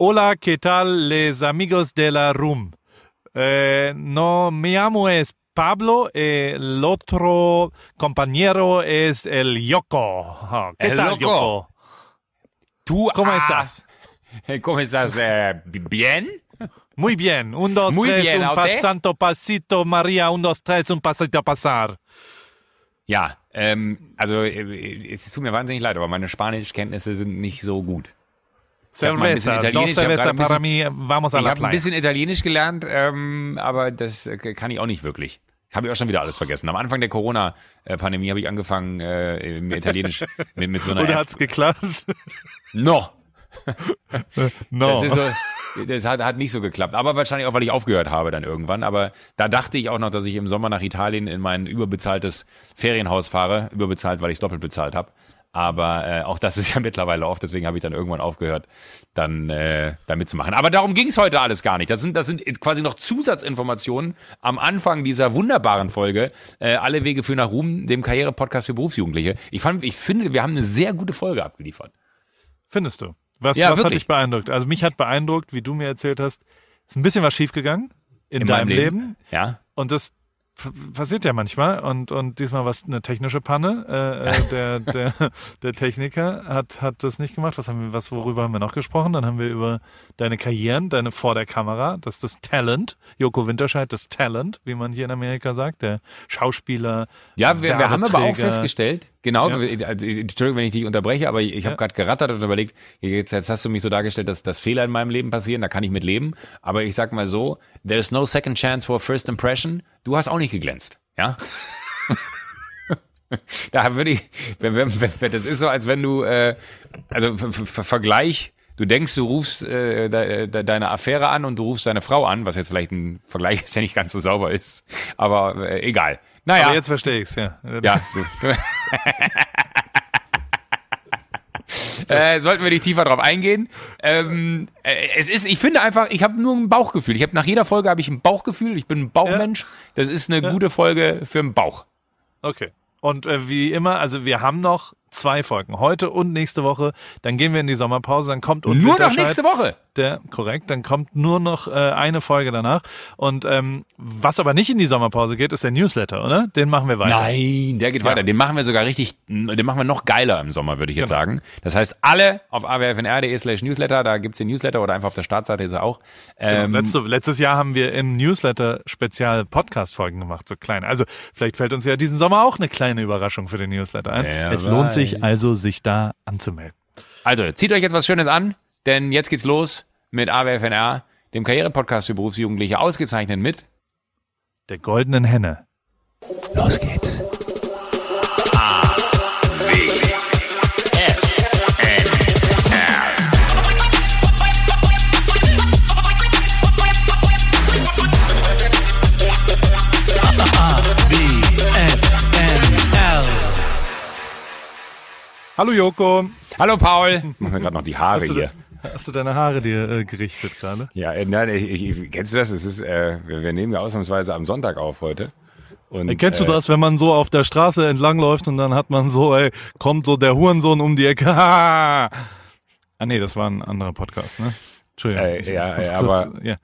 Hola, ¿qué tal les amigos de la room? Eh, no, me llamo es Pablo, eh, el otro compañero es el Yoko. Oh, ¿Qué El tal, Yoko. Yoko? Tú, ¿Cómo ah, estás? ¿Cómo estás? Eh, ¿Bien? Muy bien. Un, dos, Muy tres, bien, un pasito, María. Un, dos, tres, un pasito a pasar. Ja, ähm, also äh, es tut mir wahnsinnig leid, aber meine Spanischkenntnisse sind nicht so gut. Cerveza, dos ich cerveza para mí. Vamos a Ich la habe ein bisschen Italienisch gelernt, ähm, aber das äh, kann ich auch nicht wirklich. Habe ich auch schon wieder alles vergessen. Am Anfang der Corona-Pandemie habe ich angefangen, äh, Italienisch mit, mit so einer Oder hat's geklappt? No, No. Das, ist so, das hat, hat nicht so geklappt. Aber wahrscheinlich auch, weil ich aufgehört habe dann irgendwann. Aber da dachte ich auch noch, dass ich im Sommer nach Italien in mein überbezahltes Ferienhaus fahre. Überbezahlt, weil ich es doppelt bezahlt habe. Aber äh, auch das ist ja mittlerweile oft, deswegen habe ich dann irgendwann aufgehört, dann äh, da mitzumachen. Aber darum ging es heute alles gar nicht. Das sind, das sind quasi noch Zusatzinformationen am Anfang dieser wunderbaren Folge. Äh, alle Wege führen nach Ruhm, dem Karriere-Podcast für Berufsjugendliche. Ich, fand, ich finde, wir haben eine sehr gute Folge abgeliefert. Findest du? Was, Ja, was hat dich beeindruckt? Also mich hat beeindruckt, wie du mir erzählt hast, ist ein bisschen was schiefgegangen in, In deinem Leben. Leben. Ja. Und das passiert ja manchmal. Und, und diesmal war es eine technische Panne. Äh, äh, der, der, der Techniker hat, hat das nicht gemacht. Was haben wir, was, worüber haben wir noch gesprochen? Dann haben wir über deine Karrieren, deine vor der Kamera, das ist das Talent. Joko Winterscheid, das Talent, wie man hier in Amerika sagt, der Schauspieler. Ja, wir, wir haben aber auch festgestellt, genau, Ja. also, Entschuldigung, wenn ich dich unterbreche, aber ich, ich habe Ja. gerade gerattert und überlegt, jetzt, jetzt hast du mich so dargestellt, dass, dass Fehler in meinem Leben passieren, da kann ich mit leben. Aber ich sag mal so, there's no second chance for a first impression. Du hast auch nicht geglänzt, ja? da würde ich, wenn, wenn, wenn, wenn, das ist so, als wenn du, äh, also Ver- Ver- Vergleich, du denkst, du rufst äh, de, de, deine Affäre an und du rufst deine Frau an, was jetzt vielleicht ein Vergleich ist, der nicht ganz so sauber ist, aber äh, egal. Naja. Aber jetzt verstehe ich's ja. Ja. äh, sollten wir nicht tiefer drauf eingehen. Ähm, äh, es ist, ich finde einfach, ich habe nur ein Bauchgefühl. Ich habe nach jeder Folge habe ich ein Bauchgefühl. Ich bin ein Bauchmensch. Das ist eine gute Folge für den Bauch. Okay. Und äh, wie immer, also wir haben noch zwei Folgen, heute und nächste Woche. Dann gehen wir in die Sommerpause, dann kommt und Nur noch nächste Woche. Der, korrekt, dann kommt nur noch äh, eine Folge danach. Und ähm, was aber nicht in die Sommerpause geht, ist der Newsletter, oder? Den machen wir weiter. Nein, der geht weiter. Den machen wir sogar richtig, den machen wir noch geiler im Sommer, würde ich jetzt Genau. sagen. Das heißt, alle auf awfnr.de slash Newsletter, da gibt's den Newsletter oder einfach auf der Startseite ist er auch. Ähm, Letzte, letztes Jahr haben wir im Newsletter spezial Podcast-Folgen gemacht, so kleine. Also vielleicht fällt uns ja diesen Sommer auch eine kleine Überraschung für den Newsletter ein. Wer es lohnt sich weiß. also, sich da anzumelden. Also, zieht euch jetzt was Schönes an, denn jetzt geht's los mit AWFNR, dem Karriere-Podcast für Berufsjugendliche, ausgezeichnet mit Der goldenen Henne. Los geht's. Hallo Joko. Hallo Paul. Machen wir gerade noch die Haare Hast du, hier. Hast du deine Haare dir äh, gerichtet gerade? Ja, äh, nein, ich, ich, kennst du das? Es ist, äh, wir, nehmen ja ausnahmsweise am Sonntag auf heute. Und, Ey, kennst du äh, das, wenn man so auf der Straße entlangläuft und dann hat man so, ey, kommt so der Hurensohn um die Ecke. ah, nee, das war ein anderer Podcast, ne? Entschuldigung. Äh, ja, äh, kurz- aber- ja.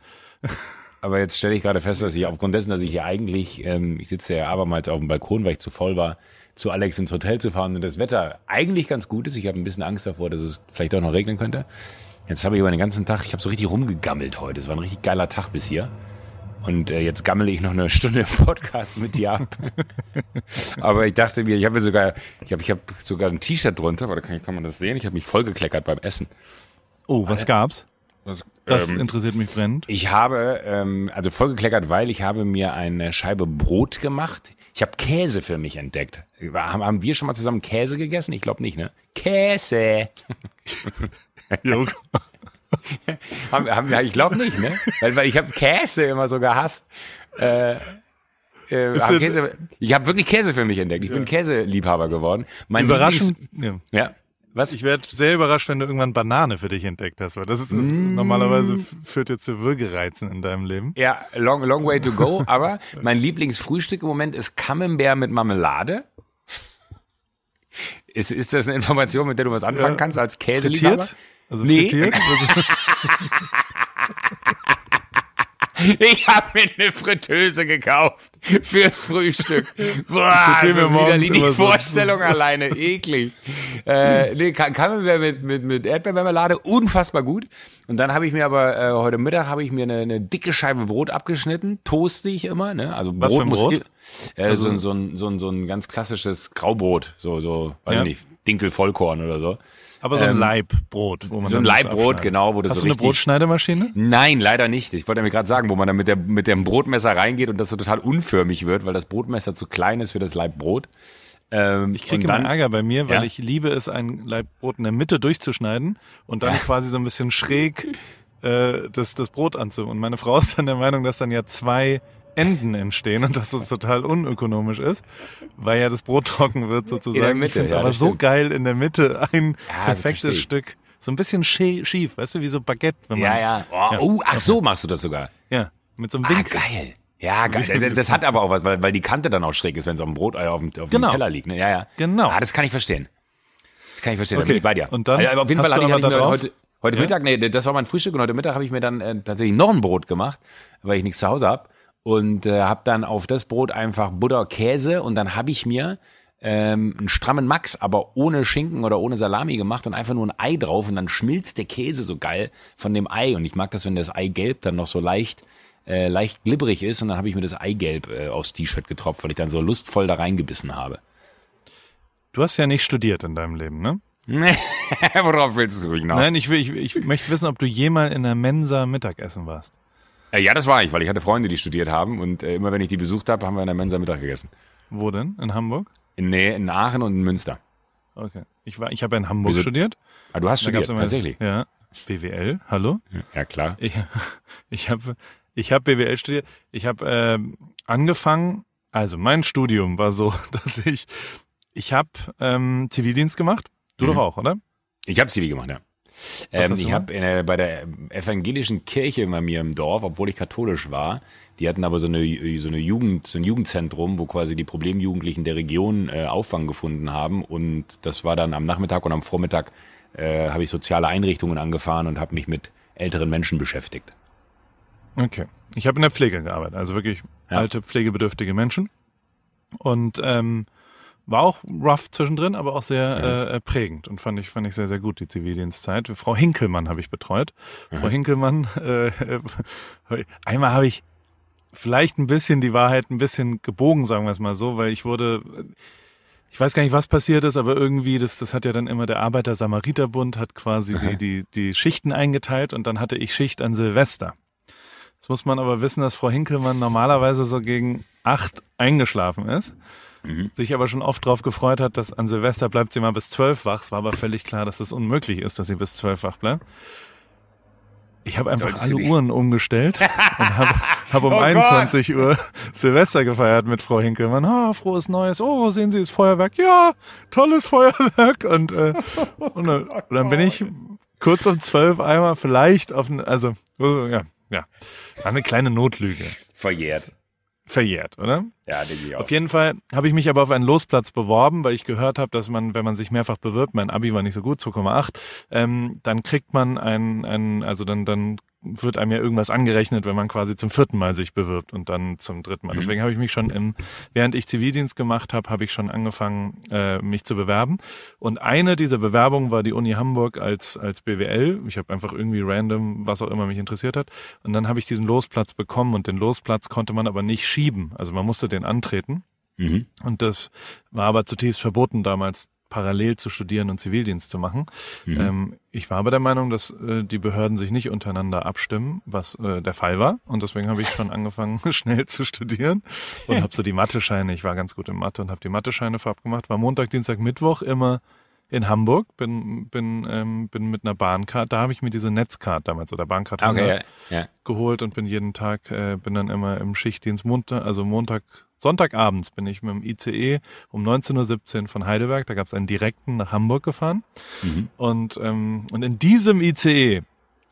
Aber jetzt stelle ich gerade fest, dass ich aufgrund dessen, dass ich hier eigentlich, ähm, ich sitze ja abermals auf dem Balkon, weil ich zu voll war, zu Alex ins Hotel zu fahren und das Wetter eigentlich ganz gut ist. Ich habe ein bisschen Angst davor, dass es vielleicht auch noch regnen könnte. Jetzt habe ich über den ganzen Tag, ich habe so richtig rumgegammelt heute. Es war ein richtig geiler Tag bis hier. Und äh, jetzt gammele ich noch eine Stunde im Podcast mit dir ab. Aber ich dachte mir, ich habe mir sogar, ich habe ich hab sogar ein T-Shirt drunter, oder kann, kann man das sehen? Ich habe mich vollgekleckert beim Essen. Oh, was gab's? Das, Das ähm, interessiert mich brennend. ich habe, ähm, also vollgekleckert, weil ich habe mir eine Scheibe Brot gemacht. Ich habe Käse für mich entdeckt. Haben, haben wir schon mal zusammen Käse gegessen? Ich glaube nicht, ne? Käse. Joko. Haben, haben wir, ich glaube nicht, ne? Weil, weil ich habe Käse immer so gehasst. Äh, äh, hab Käse, ich habe wirklich Käse für mich entdeckt. Ich bin Käseliebhaber geworden. Mein Überraschend. Ja. Lieblings- Ja. Was? Ich werde sehr überrascht, wenn du irgendwann Banane für dich entdeckt hast, weil das ist, ist Mm. normalerweise führt dir zu Würgereizen in deinem Leben. Ja, long, long way to go. Aber mein Lieblingsfrühstück im Moment ist Camembert mit Marmelade. Ist, ist das eine Information, mit der du was anfangen Ja. kannst als Käseliebhaber? Frittiert? Also Nee. frittiert? Ich habe mir eine Fritteuse gekauft fürs Frühstück. Boah, das ist wieder die Vorstellung so. alleine eklig. Äh, nee, kann, kann man mit, mit, mit Erdbeermarmelade unfassbar gut. Und dann habe ich mir aber äh, heute Mittag habe ich mir eine, eine dicke Scheibe Brot abgeschnitten, toaste ich immer. Ne? Also Was Brot, muss Brot? Äh, also, so, so, ein, so, ein, so ein ganz klassisches Graubrot, so so weiß ja. ich nicht, Dinkel Vollkorn oder so. Aber so ein ähm, Leibbrot, wo man so ein Leibbrot, genau, wo du Hast so du eine Brotschneidemaschine? Nein, leider nicht. Ich wollte mir gerade sagen, wo man dann mit, der, mit dem Brotmesser reingeht und das so total unförmig wird, weil das Brotmesser zu klein ist für das Leibbrot. Ähm, ich kriege immer Ärger bei mir, weil ja? ich liebe es, ein Leibbrot in der Mitte durchzuschneiden und dann ja. quasi so ein bisschen schräg äh, das, das Brot anzu. Und meine Frau ist dann der Meinung, dass dann ja zwei Enden entstehen und dass das total unökonomisch ist, weil ja das Brot trocken wird sozusagen. Mitte, ich finde es ja, aber so geil in der Mitte ein ja, perfektes Stück. So ein bisschen schief, weißt du, wie so Baguette. Wenn man, ja, ja. Oh, ja. Oh, ach so machst du das sogar. Ja, mit so einem Winkel. Ah, geil. Ja, geil. Das hat aber auch was, weil, weil die Kante dann auch schräg ist, wenn es auf dem Brot, äh, auf dem, auf genau. dem Teller liegt. Ne? Ja, ja. Genau. Ah, das kann ich verstehen. Das kann ich verstehen. Okay. Da bin ich bei dir. Und dann also, auf jeden Fall hatte ich, hatte ich heute, heute ja? Mittag, nee, das war mein Frühstück und heute Mittag habe ich mir dann äh, tatsächlich noch ein Brot gemacht, weil ich nichts zu Hause habe und äh, habe dann auf das Brot einfach Butter, Käse und dann habe ich mir ähm, einen strammen Max, aber ohne Schinken oder ohne Salami gemacht und einfach nur ein Ei drauf und dann schmilzt der Käse so geil von dem Ei und ich mag das, wenn das Eigelb dann noch so leicht äh, leicht glibberig ist und dann habe ich mir das Eigelb äh, aufs T-Shirt getropft, weil ich dann so lustvoll da reingebissen habe. Du hast ja nicht studiert in deinem Leben, ne? Worauf willst du hinaus? Nein, ich, will, ich, ich möchte wissen, ob du jemals in der Mensa Mittagessen warst. Äh, ja, das war ich, weil ich hatte Freunde, die studiert haben und äh, immer wenn ich die besucht habe, haben wir in der Mensa Mittag gegessen. Wo denn? In Hamburg? In, nee, in Aachen und in Münster. Okay. Ich war, ich habe in Hamburg Wieso? studiert. Ah, du hast studiert, immer, tatsächlich. Ja. BWL, hallo? Ja, klar. Ich, ich habe ich hab BWL studiert. Ich habe äh, angefangen, also mein Studium war so, dass ich, ich habe ähm, Zivildienst gemacht. Du mhm. doch auch, oder? Ich habe Zivil gemacht, ja. Ähm, ich habe bei der evangelischen Kirche bei mir im Dorf, obwohl ich katholisch war, die hatten aber so eine so eine Jugend so ein Jugendzentrum, wo quasi die Problemjugendlichen der Region äh, Auffang gefunden haben und das war dann am Nachmittag und am Vormittag äh, habe ich soziale Einrichtungen angefahren und habe mich mit älteren Menschen beschäftigt. Okay, ich habe in der Pflege gearbeitet, also wirklich ja. alte pflegebedürftige Menschen und ähm, war auch rough zwischendrin, aber auch sehr mhm. äh, prägend und fand ich fand ich sehr sehr gut die Zivildienstzeit. Frau Hinkelmann habe ich betreut. Mhm. Frau Hinkelmann, äh, einmal habe ich vielleicht ein bisschen die Wahrheit ein bisschen gebogen, sagen wir es mal so, weil ich wurde ich weiß gar nicht, was passiert ist, aber irgendwie, das, das hat ja dann immer der Arbeiter-Samariter-Bund, hat quasi die, die, die Schichten eingeteilt und dann hatte ich Schicht an Silvester. Jetzt muss man aber wissen, dass Frau Hinkelmann normalerweise so gegen acht eingeschlafen ist mhm. sich aber schon oft darauf gefreut hat, dass an Silvester bleibt sie mal bis zwölf wach. Es war aber völlig klar, dass es unmöglich ist, dass sie bis zwölf wach bleibt. Ich habe einfach alle Uhren umgestellt und habe hab um oh 21 Gott. Uhr Silvester gefeiert mit Frau Hinkelmann. Ah, frohes Neues. Oh, sehen Sie das Feuerwerk? Ja, tolles Feuerwerk. Und, äh, und, und dann bin ich kurz um zwölf einmal vielleicht auf, also ja, ja, eine kleine Notlüge. Verjährt verjährt, oder? Ja, denke ich auch. Auf jeden Fall habe ich mich aber auf einen Losplatz beworben, weil ich gehört habe, dass man, wenn man sich mehrfach bewirbt, mein Abi war nicht so gut, 2,8, ähm, dann kriegt man ein, ein, also dann, dann wird einem ja irgendwas angerechnet, wenn man quasi zum vierten Mal sich bewirbt und dann zum dritten Mal. Mhm. Deswegen habe ich mich schon im, während ich Zivildienst gemacht habe, habe ich schon angefangen, äh, mich zu bewerben. Und eine dieser Bewerbungen war die Uni Hamburg als, als BWL. Ich habe einfach irgendwie random, was auch immer mich interessiert hat. Und dann habe ich diesen Losplatz bekommen und den Losplatz konnte man aber nicht schieben. Also man musste den antreten. Mhm. Und das war aber zutiefst verboten damals parallel zu studieren und Zivildienst zu machen. Mhm. Ähm, ich war aber der Meinung, dass äh, die Behörden sich nicht untereinander abstimmen, was äh, der Fall war. Und deswegen habe ich schon angefangen, schnell zu studieren und habe so die Mathe-Scheine, ich war ganz gut in Mathe und habe die Mathe-Scheine vorab gemacht, war Montag, Dienstag, Mittwoch immer in Hamburg, bin, bin, ähm, bin mit einer Bahncard, da habe ich mir diese Netzcard damals oder Bahncard okay, ja, ja. geholt und bin jeden Tag, äh, bin dann immer im Schichtdienst, Montag, also Montag, Sonntagabends bin ich mit dem ICE um 19.17 Uhr von Heidelberg, da gab es einen direkten nach Hamburg gefahren. Mhm. Und, ähm, und in diesem ICE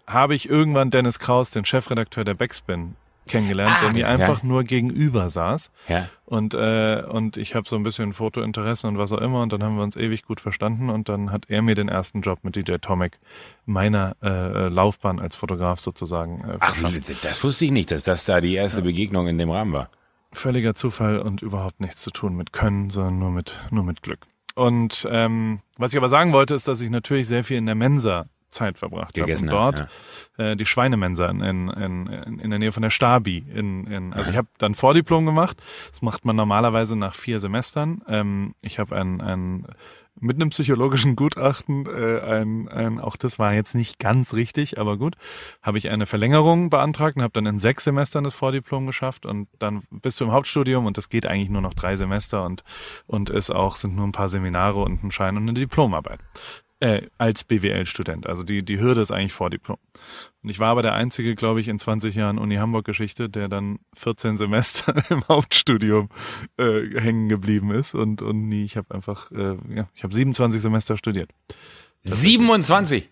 habe ich irgendwann Dennis Kraus, den Chefredakteur der Backspin, kennengelernt, Ah, der mir ja. einfach nur gegenüber saß. Ja. Und, äh, und ich habe so ein bisschen Fotointeresse und was auch immer und dann haben wir uns ewig gut verstanden und dann hat er mir den ersten Job mit DJ Tomic meiner äh, Laufbahn als Fotograf sozusagen äh, Ach, das wusste ich nicht, dass das da die erste Begegnung in dem Rahmen war. Völliger Zufall und überhaupt nichts zu tun mit Können, sondern nur mit, nur mit Glück. Und ähm, was ich aber sagen wollte, ist, dass ich natürlich sehr viel in der Mensa Zeit verbracht habe. Gegessen Und habe, dort äh, die Schweinemensa in, in, in, in der Nähe von der Stabi. In, in, also ich habe dann Vordiplom gemacht. Das macht man normalerweise nach vier Semestern. Ähm, ich habe ein, ein mit einem psychologischen Gutachten, äh, ein, ein, auch das war jetzt nicht ganz richtig, aber gut, habe ich eine Verlängerung beantragt und habe dann in sechs Semestern das Vordiplom geschafft und dann bist du im Hauptstudium und das geht eigentlich nur noch drei Semester und und ist auch sind nur ein paar Seminare und ein Schein und eine Diplomarbeit äh, als BWL-Student. Also die, die Hürde ist eigentlich Vordiplom. Und ich war aber der Einzige, glaube ich, in 20 Jahren Uni Hamburg-Geschichte, der dann 14 Semester im Hauptstudium äh, hängen geblieben ist und, und nie, ich habe einfach, äh, ja, ich habe 27 Semester studiert, 27.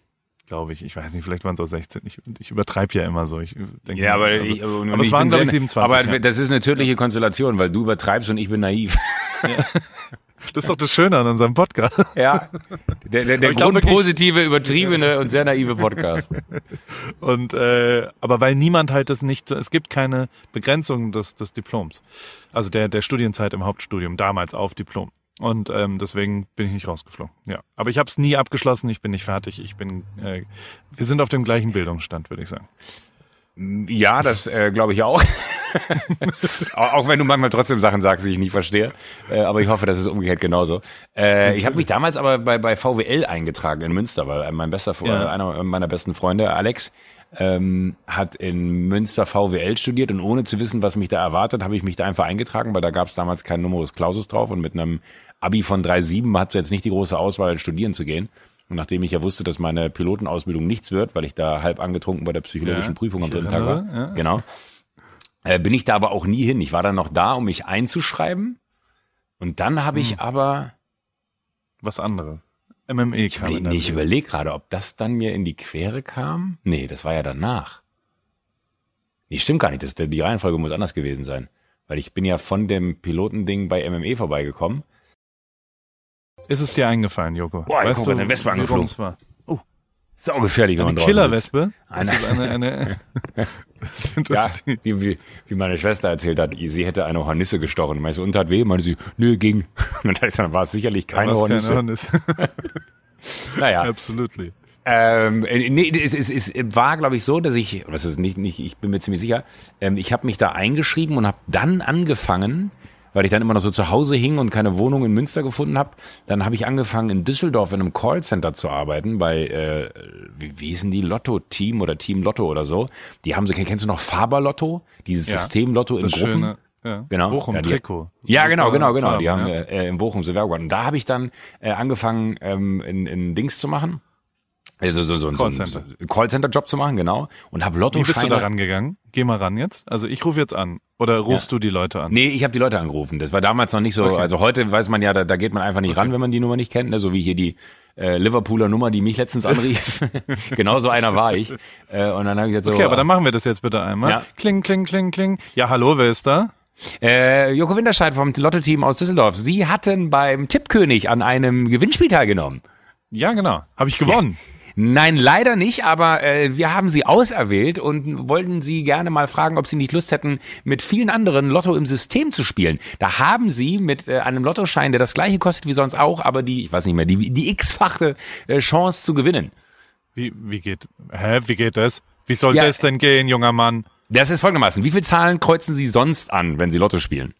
glaube ich. Ich weiß nicht, vielleicht waren es auch 16. Ich, ich übertreibe ja immer so. Ich denke, Ja, aber, also, ich, aber, aber es waren, glaube ich, 27. Aber ja. das ist eine tödliche Konstellation, weil du übertreibst und ich bin naiv. Das ist doch das Schöne an unserem Podcast. Ja. Der, der, der grundpositive, übertriebene und sehr naive Podcast. Und äh, aber weil niemand halt das nicht, so- es gibt keine Begrenzung des, des Diploms, also der der Studienzeit im Hauptstudium damals auf Diplom. Und ähm, deswegen bin ich nicht rausgeflogen. Ja, aber ich habe es nie abgeschlossen. Ich bin nicht fertig. Ich bin, äh, wir sind auf dem gleichen Bildungsstand, würde ich sagen. Ja, das äh, glaube ich auch. auch. Wenn du manchmal trotzdem Sachen sagst, die ich nicht verstehe. Äh, aber ich hoffe, das ist umgekehrt genauso. Äh, ich habe mich damals aber bei, bei VWL eingetragen in Münster, weil mein bester Fre- Ja. einer meiner besten Freunde, Alex, ähm, hat in Münster VWL studiert und ohne zu wissen, was mich da erwartet, habe ich mich da einfach eingetragen, weil da gab es damals keinen Numerus Clausus drauf und mit einem Abi von 3,7 hat jetzt nicht die große Auswahl, studieren zu gehen. Und nachdem ich ja wusste, dass meine Pilotenausbildung nichts wird, weil ich da halb angetrunken bei der psychologischen Ja, Prüfung am dritten Tag war, ja. genau, äh, bin ich da aber auch nie hin. Ich war dann noch da, um mich einzuschreiben. Und dann habe Hm. ich aber, Was anderes. MME kam nee, ich überlege gerade, ob das dann mir in die Quere kam. Nee, das war ja danach. Nee, stimmt gar nicht. Das, die Reihenfolge muss anders gewesen sein. Weil ich bin ja von dem Pilotending bei MME vorbeigekommen. Ist es dir eingefallen, Joko? Boah, weißt guck du, angeflogen. rum es war? Saugefährlich, wenn man draußen Killerwespe? Eine- Das ist eine, eine sind Ja, das die, wie, wie, wie meine Schwester erzählt hat, sie hätte eine Hornisse gestochen. Meinst du, und hat weh? Meinte sie, nö, ging. Und dann war es sicherlich keine Hornisse. Hornisse. Naja, Absolutely. Ähm, äh, nee, es, es, es war, glaube ich, so, dass ich, was ist nicht, nicht, ich bin mir ziemlich sicher, ähm, ich habe mich da eingeschrieben und habe dann angefangen, weil ich dann immer noch so zu Hause hing und keine Wohnung in Münster gefunden habe, dann habe ich angefangen in Düsseldorf in einem Callcenter zu arbeiten bei, äh, wie, wie hießen die, Lotto-Team oder Team Lotto oder so. Die haben so, kennst du noch Faber-Lotto? Dieses Ja, System Lotto in Gruppen? schöne, ja. Genau. Bochum Ja, die- Trikot. Ja, genau, genau, genau. Die Farben, haben ja. äh, in Bochum so Werbung. Und da habe ich dann äh, angefangen, ähm, in, in Dings zu machen. Also so, so, so, so Callcenter. einen Callcenter-Job zu machen, genau. Und habe Wie bist du da rangegangen? Geh mal ran jetzt. Also ich rufe jetzt an. Oder rufst du die Leute an? Nee, ich habe die Leute angerufen. Das war damals noch nicht so. Okay. Also heute weiß man ja, da, da geht man einfach nicht ran, wenn man die Nummer nicht kennt. Ne? So wie hier die äh, Liverpooler Nummer, die mich letztens anrief. genau so einer war ich. Äh, und dann habe ich gesagt so. Okay, aber dann machen wir das jetzt bitte einmal. Ja. Kling, kling, kling, kling. Ja, hallo, wer ist da? Äh, Joko Winterscheid vom Lotto-Team aus Düsseldorf. Sie hatten beim Tippkönig an einem Gewinnspiel teilgenommen. Ja, genau. Habe ich gewonnen. Nein, leider nicht, aber äh, wir haben sie auserwählt und wollten sie gerne mal fragen, ob sie nicht Lust hätten, mit vielen anderen Lotto im System zu spielen. Da haben sie mit äh, einem Lottoschein, der das gleiche kostet wie sonst auch, aber die, ich weiß nicht mehr, die, die x-fache äh, Chance zu gewinnen. Wie, wie geht, hä, wie geht das? Wie soll Ja, das denn gehen, junger Mann? Das ist folgendermaßen. Wie viele Zahlen kreuzen Sie sonst an, wenn Sie Lotto spielen?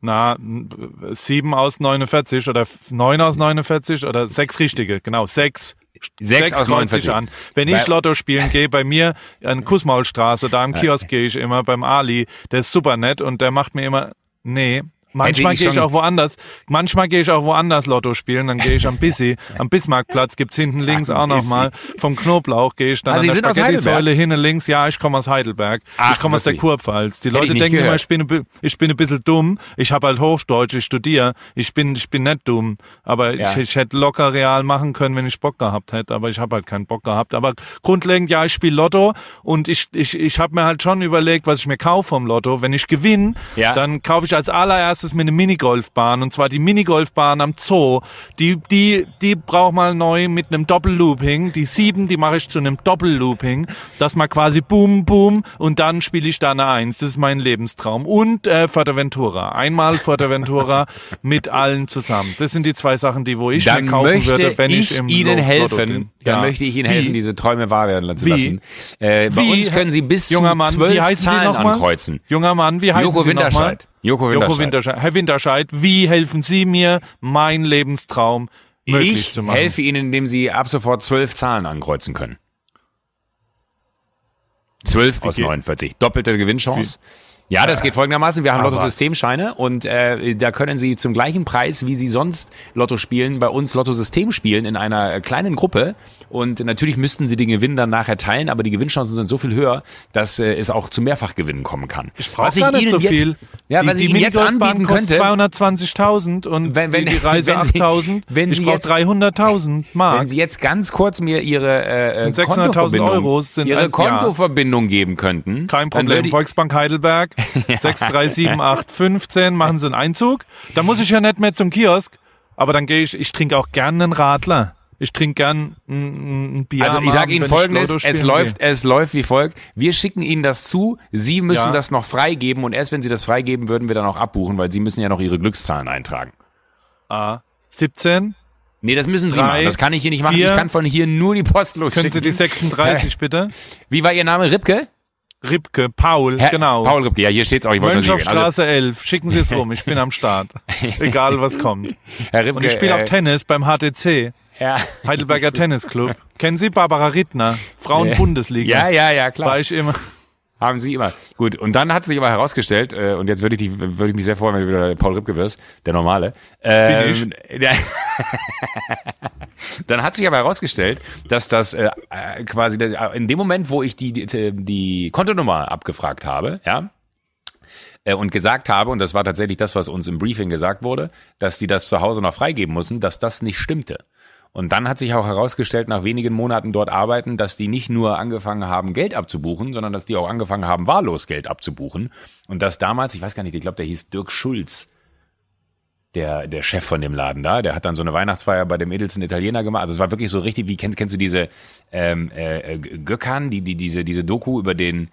Na, n- sieben aus 49 oder f- neun aus 49 oder sechs richtige, genau, sechs. Sechs aus kreuze ich 49. an. Wenn ich Lotto spielen gehe, bei mir an Kussmaulstraße, da am Kiosk gehe ich immer beim Ali, der ist super nett und der macht mir immer, nee, Manchmal gehe ich auch woanders. Manchmal gehe ich auch woanders Lotto spielen. Dann gehe ich am Bissi, am Bismarckplatz gibt's hinten links Am auch noch Bissi. mal. Vom Knoblauch gehe ich dann Ah, an Sie der Spaghetti-Säule hinten links. Ja, ich komme aus Heidelberg. Ach, ich komme aus der. Kurpfalz. Die Leute denken immer, gehört. ich bin, ich bin ein bisschen dumm. Ich habe halt Hochdeutsch, ich studiere. Ich bin, ich bin nicht dumm. Aber Ja. ich, ich hätte locker real machen können, wenn ich Bock gehabt hätte. Aber ich habe halt keinen Bock gehabt. Aber grundlegend, ja, ich spiele Lotto und ich, ich, ich habe mir halt schon überlegt, was ich mir kaufe vom Lotto. Wenn ich gewinne, Ja. dann kaufe ich als allererstes mir eine Minigolfbahn und zwar die Minigolfbahn am Zoo. Die, die, die braucht mal neu mit einem Doppellooping. Die sieben, die mache ich zu einem Doppellooping, dass man quasi boom, boom und dann spiele ich da eine Eins. Das ist mein Lebenstraum. Und äh, Fuerteventura. Einmal Fuerteventura mit allen zusammen. Das sind die zwei Sachen, die wo ich Dann mir kaufen würde, wenn ich, ich im Ihnen Lo- Lotto helfen. bin. Dann Ja. möchte ich Ihnen Wie? helfen, diese Träume wahr werden zu Wie? lassen. Äh, bei Wie? uns können Sie bis Junger zu Mann, zwölf wie heißen Sie Zahlen ankreuzen. Junger Mann, wie heißen Joko Sie nochmal? Joko Winterscheid. Joko Winterscheid. Herr Winterscheid, wie helfen Sie mir, meinen Lebenstraum möglich Ich zu machen? helfe Ihnen, indem Sie ab sofort zwölf Zahlen ankreuzen können. Zwölf aus geht- 49. Doppelte Gewinnchance. Ja, das geht folgendermaßen. Wir haben Ah, Lotto-Systemscheine und äh, da können Sie zum gleichen Preis, wie Sie sonst Lotto spielen, bei uns Lotto-System spielen in einer äh, kleinen Gruppe. Und natürlich müssten Sie den Gewinn dann nachher teilen, aber die Gewinnchancen sind so viel höher, dass äh, es auch zu Mehrfachgewinnen kommen kann. Ich brauche gar nicht so Ihnen viel. Jetzt, ja, die, was die ich Ihnen jetzt anbieten könnte, 220.000 und Wenn- wenn- die, Reise wenn Sie- 8.000. wenn ich brauche jetzt- 300.000 Mark. Wenn Sie jetzt ganz kurz mir Ihre äh, Sind 600.000 Kontoverbindung, Euro, sind Ihre ein- ja. Kontoverbindung geben könnten, Kein Problem. würde ich- Volksbank Heidelberg, 6378515, machen Sie einen Einzug. Da muss ich ja nicht mehr zum Kiosk. Aber dann gehe ich, ich trinke auch gern einen Radler. Ich trinke gern ein, ein Bier. Also ich sage Ihnen folgendes, es läuft, es läuft wie folgt. Wir schicken Ihnen das zu, Sie müssen Ja. das noch freigeben und erst wenn Sie das freigeben, würden wir dann auch abbuchen, weil Sie müssen ja noch Ihre Glückszahlen eintragen. Ah, 17. Nee, das müssen Sie Drei, machen. Das kann ich hier nicht machen. vier. Ich kann von hier nur die Post Können losschicken. Sie die 36 bitte? Wie war Ihr Name? Ripke? Ripke, Paul, Herr- genau. Paul Ripke. Ja, hier steht's auch. Ich sicher. Also, Mönchhofstraße 11. Schicken Sie es rum. Ich bin am Start. Egal was kommt. Herr Ripke, Und ich spiele auch äh, Tennis beim HTC. ja. Heidelberger Tennisclub. Kennen Sie Barbara Rittner? Frauen-Bundesliga. ja, ja, ja, klar. War ich immer. Haben sie immer. Gut, und dann hat sich aber herausgestellt, äh, und jetzt würde ich, dich, würde ich mich sehr freuen, wenn du wieder der Paul Ripke wirst, der Normale. Ähm, dann hat sich aber herausgestellt, dass das äh, äh, quasi der, in dem Moment, wo ich die, die, die Kontonummer abgefragt habe, ja, äh, und gesagt habe, und das war tatsächlich das, was uns im Briefing gesagt wurde, dass die das zu Hause noch freigeben müssen, dass das nicht stimmte. Und dann hat sich auch herausgestellt, nach wenigen Monaten dort arbeiten, dass die nicht nur angefangen haben, Geld abzubuchen, sondern dass die auch angefangen haben, wahllos Geld abzubuchen. Und dass damals, ich weiß gar nicht, ich glaube, der hieß Dirk Schulz, der, der Chef von dem Laden da, der hat dann so eine Weihnachtsfeier bei dem edelsten Italiener gemacht. Also es war wirklich so richtig, wie kennst, kennst du diese ähm, äh, Gökhan, die, die, diese, diese Doku über den,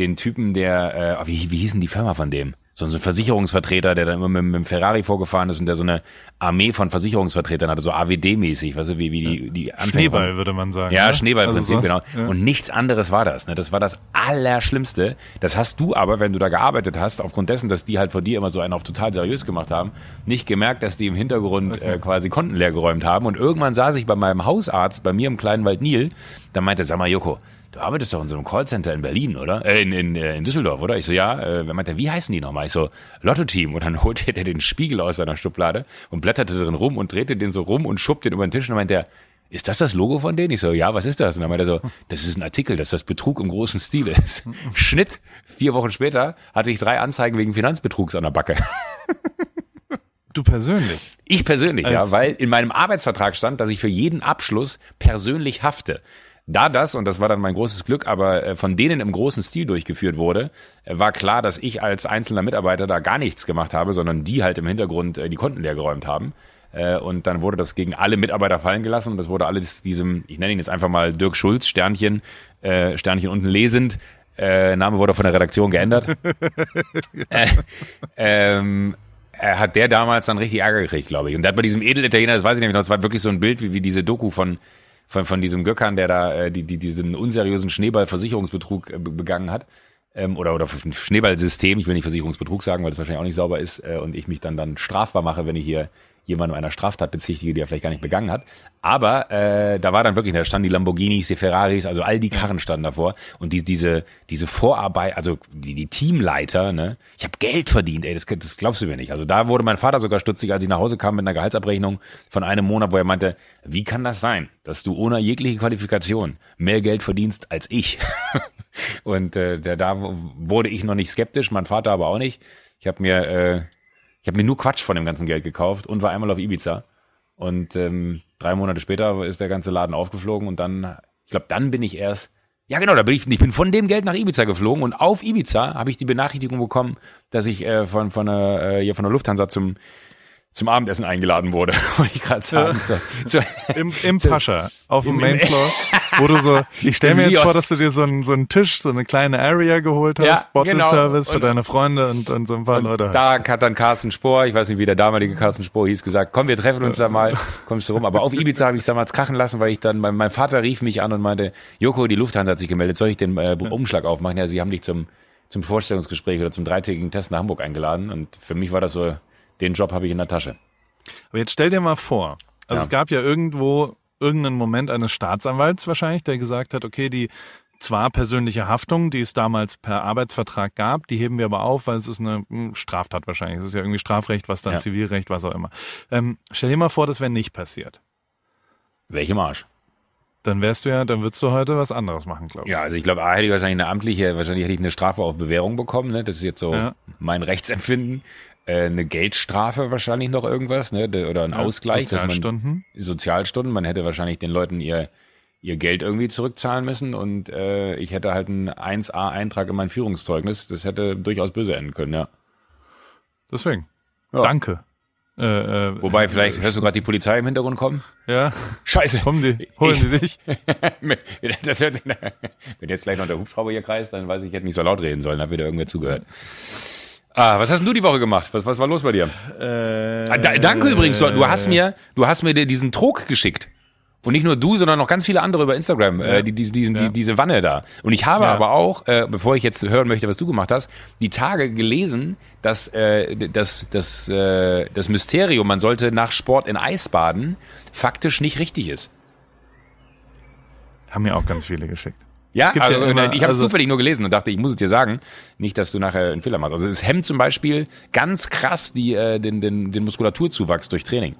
den Typen, der, äh, wie, wie hieß denn die Firma von dem? So ein Versicherungsvertreter, der dann immer mit, mit dem Ferrari vorgefahren ist und der so eine Armee von Versicherungsvertretern hatte, so AWD-mäßig, weißt du, wie, wie die, die Anfänge Schneeball, von, würde man sagen. ja, ne? Schneeballprinzip, Also so- genau. Ja. Und nichts anderes war das. Ne? Das war das Allerschlimmste. Das hast du aber, wenn du da gearbeitet hast, aufgrund dessen, dass die halt vor dir immer so einen auf total seriös gemacht haben, nicht gemerkt, dass die im Hintergrund äh, quasi Konten leer geräumt haben. Und irgendwann saß ich bei meinem Hausarzt, bei mir im kleinen Wald Nil, da meinte, sag mal, Joko, du arbeitest doch in so einem Callcenter in Berlin, oder? Äh, in, in, äh, in Düsseldorf, oder? Ich so, ja. Äh, meinte, wie heißen die nochmal? Ich so, Lotto-Team. Und dann holte der den Spiegel aus seiner Schublade und blätterte drin rum und drehte den so rum und schubbt den über den Tisch und dann meinte er, ist das das Logo von denen? Ich so, ja, was ist das? Und dann meinte er so, das ist ein Artikel, dass das Betrug im großen Stil ist. Schnitt. Vier Wochen später hatte ich drei Anzeigen wegen Finanzbetrugs an der Backe. Du persönlich. Ich persönlich, ja, Als- weil in meinem Arbeitsvertrag stand, dass ich für jeden Abschluss persönlich hafte. Da das, und das war dann mein großes Glück, aber äh, von denen im großen Stil durchgeführt wurde, äh, war klar, dass ich als einzelner Mitarbeiter da gar nichts gemacht habe, sondern die halt im Hintergrund äh, die Konten leer geräumt haben. Und dann wurde das gegen alle Mitarbeiter fallen gelassen und das wurde alles diesem, ich nenne ihn jetzt einfach mal Dirk Schulz, Sternchen, äh, Sternchen unten lesend, äh, Name wurde von der Redaktion geändert. äh, ähm, hat der damals dann richtig Ärger gekriegt, glaube ich. Und der hat bei diesem Edelitaliener, das weiß ich nicht mehr, das war wirklich so ein Bild wie, wie diese Doku von, von, von diesem Göckern, der da äh, die, die, diesen unseriösen Schneeballversicherungsbetrug äh, be- begangen hat. Ähm, oder, oder ein Schneeballsystem, ich will nicht Versicherungsbetrug sagen, weil das wahrscheinlich auch nicht sauber ist, äh, und ich mich dann dann strafbar mache, wenn ich hier jemandem einer Straftat bezichtige, die er vielleicht gar nicht begangen hat. Aber äh, da war dann wirklich, da standen die Lamborghinis, die Ferraris, also all die Karren standen davor. Und die, diese, diese Vorarbeit, also die, die Teamleiter, ne, ich habe Geld verdient, ey, das, das glaubst du mir nicht. Also da wurde mein Vater sogar stutzig, als ich nach Hause kam mit einer Gehaltsabrechnung von einem Monat, wo er meinte, wie kann das sein, dass du ohne jegliche Qualifikation mehr Geld verdienst als ich? Und äh, da, da wurde ich noch nicht skeptisch, mein Vater aber auch nicht. Ich habe mir äh, ich habe mir nur Quatsch von dem ganzen Geld gekauft und war einmal auf Ibiza. Und ähm, drei Monate später ist der ganze Laden aufgeflogen und dann, ich glaube, dann bin ich erst, ja genau, da bin ich, ich bin von dem Geld nach Ibiza geflogen und auf Ibiza habe ich die Benachrichtigung bekommen, dass ich äh, von von äh, hier von der Lufthansa zum zum Abendessen eingeladen wurde, wollte ich gerade sagen. Ja. So, so, Im, Im Pascha, auf dem Mainfloor, wo du so, ich stelle mir jetzt vor, dass du dir so einen, so einen Tisch, so eine kleine Area geholt hast, ja, Bottle genau. Service für und, deine Freunde und, und so ein paar Leute. Da hat dann Carsten Spohr, ich weiß nicht, wie der damalige Carsten Spohr hieß, gesagt, komm, wir treffen uns da mal, kommst du rum. Aber auf Ibiza habe ich es damals krachen lassen, weil ich dann, mein, mein, Vater rief mich an und meinte, Joko, die Lufthansa hat sich gemeldet, soll ich den äh, Umschlag aufmachen? Ja, sie haben dich zum, zum Vorstellungsgespräch oder zum dreitägigen Test nach Hamburg eingeladen und für mich war das so, den Job habe ich in der Tasche. Aber jetzt stell dir mal vor, also ja. es gab ja irgendwo irgendeinen Moment eines Staatsanwalts wahrscheinlich, der gesagt hat, okay, die zwar persönliche Haftung, die es damals per Arbeitsvertrag gab, die heben wir aber auf, weil es ist eine hm, Straftat wahrscheinlich. Es ist ja irgendwie Strafrecht, was dann ja. Zivilrecht, was auch immer. Ähm, stell dir mal vor, das wäre nicht passiert. Welchem Arsch? Dann wärst du ja, dann würdest du heute was anderes machen, glaube ich. Ja, also ich glaube, A hätte ich wahrscheinlich eine amtliche, wahrscheinlich hätte ich eine Strafe auf Bewährung bekommen, ne? Das ist jetzt so ja. mein Rechtsempfinden eine Geldstrafe wahrscheinlich noch irgendwas, ne? Oder ein Ausgleich. Sozialstunden. Man, Sozialstunden. Man hätte wahrscheinlich den Leuten ihr, ihr Geld irgendwie zurückzahlen müssen und äh, ich hätte halt einen 1A-Eintrag in mein Führungszeugnis. Das hätte durchaus böse enden können, ja. Deswegen. Ja. Danke. Äh, äh, Wobei, vielleicht hörst du gerade die Polizei im Hintergrund kommen? Ja. Scheiße. Kommen die, holen die dich? das hört sich, wenn jetzt gleich noch der Hubschrauber hier kreist, dann weiß ich, ich hätte nicht so laut reden sollen, hat wieder irgendwer zugehört. Ah, was hast denn du die Woche gemacht? Was, was war los bei dir? Äh, ah, da, danke übrigens, du, du, hast mir, du hast mir diesen Trog geschickt. Und nicht nur du, sondern noch ganz viele andere über Instagram, äh, ja. äh, die, die, diesen, ja. die, diese Wanne da. Und ich habe ja. aber auch, äh, bevor ich jetzt hören möchte, was du gemacht hast, die Tage gelesen, dass äh, das, das, äh, das Mysterium, man sollte nach Sport in Eis baden, faktisch nicht richtig ist. Haben mir auch ganz viele geschickt. Ja, also, ja immer, ich habe es also, zufällig nur gelesen und dachte, ich muss es dir sagen, nicht, dass du nachher einen Fehler machst. Also es hemmt zum Beispiel ganz krass die, äh, den, den, den Muskulaturzuwachs durch Training.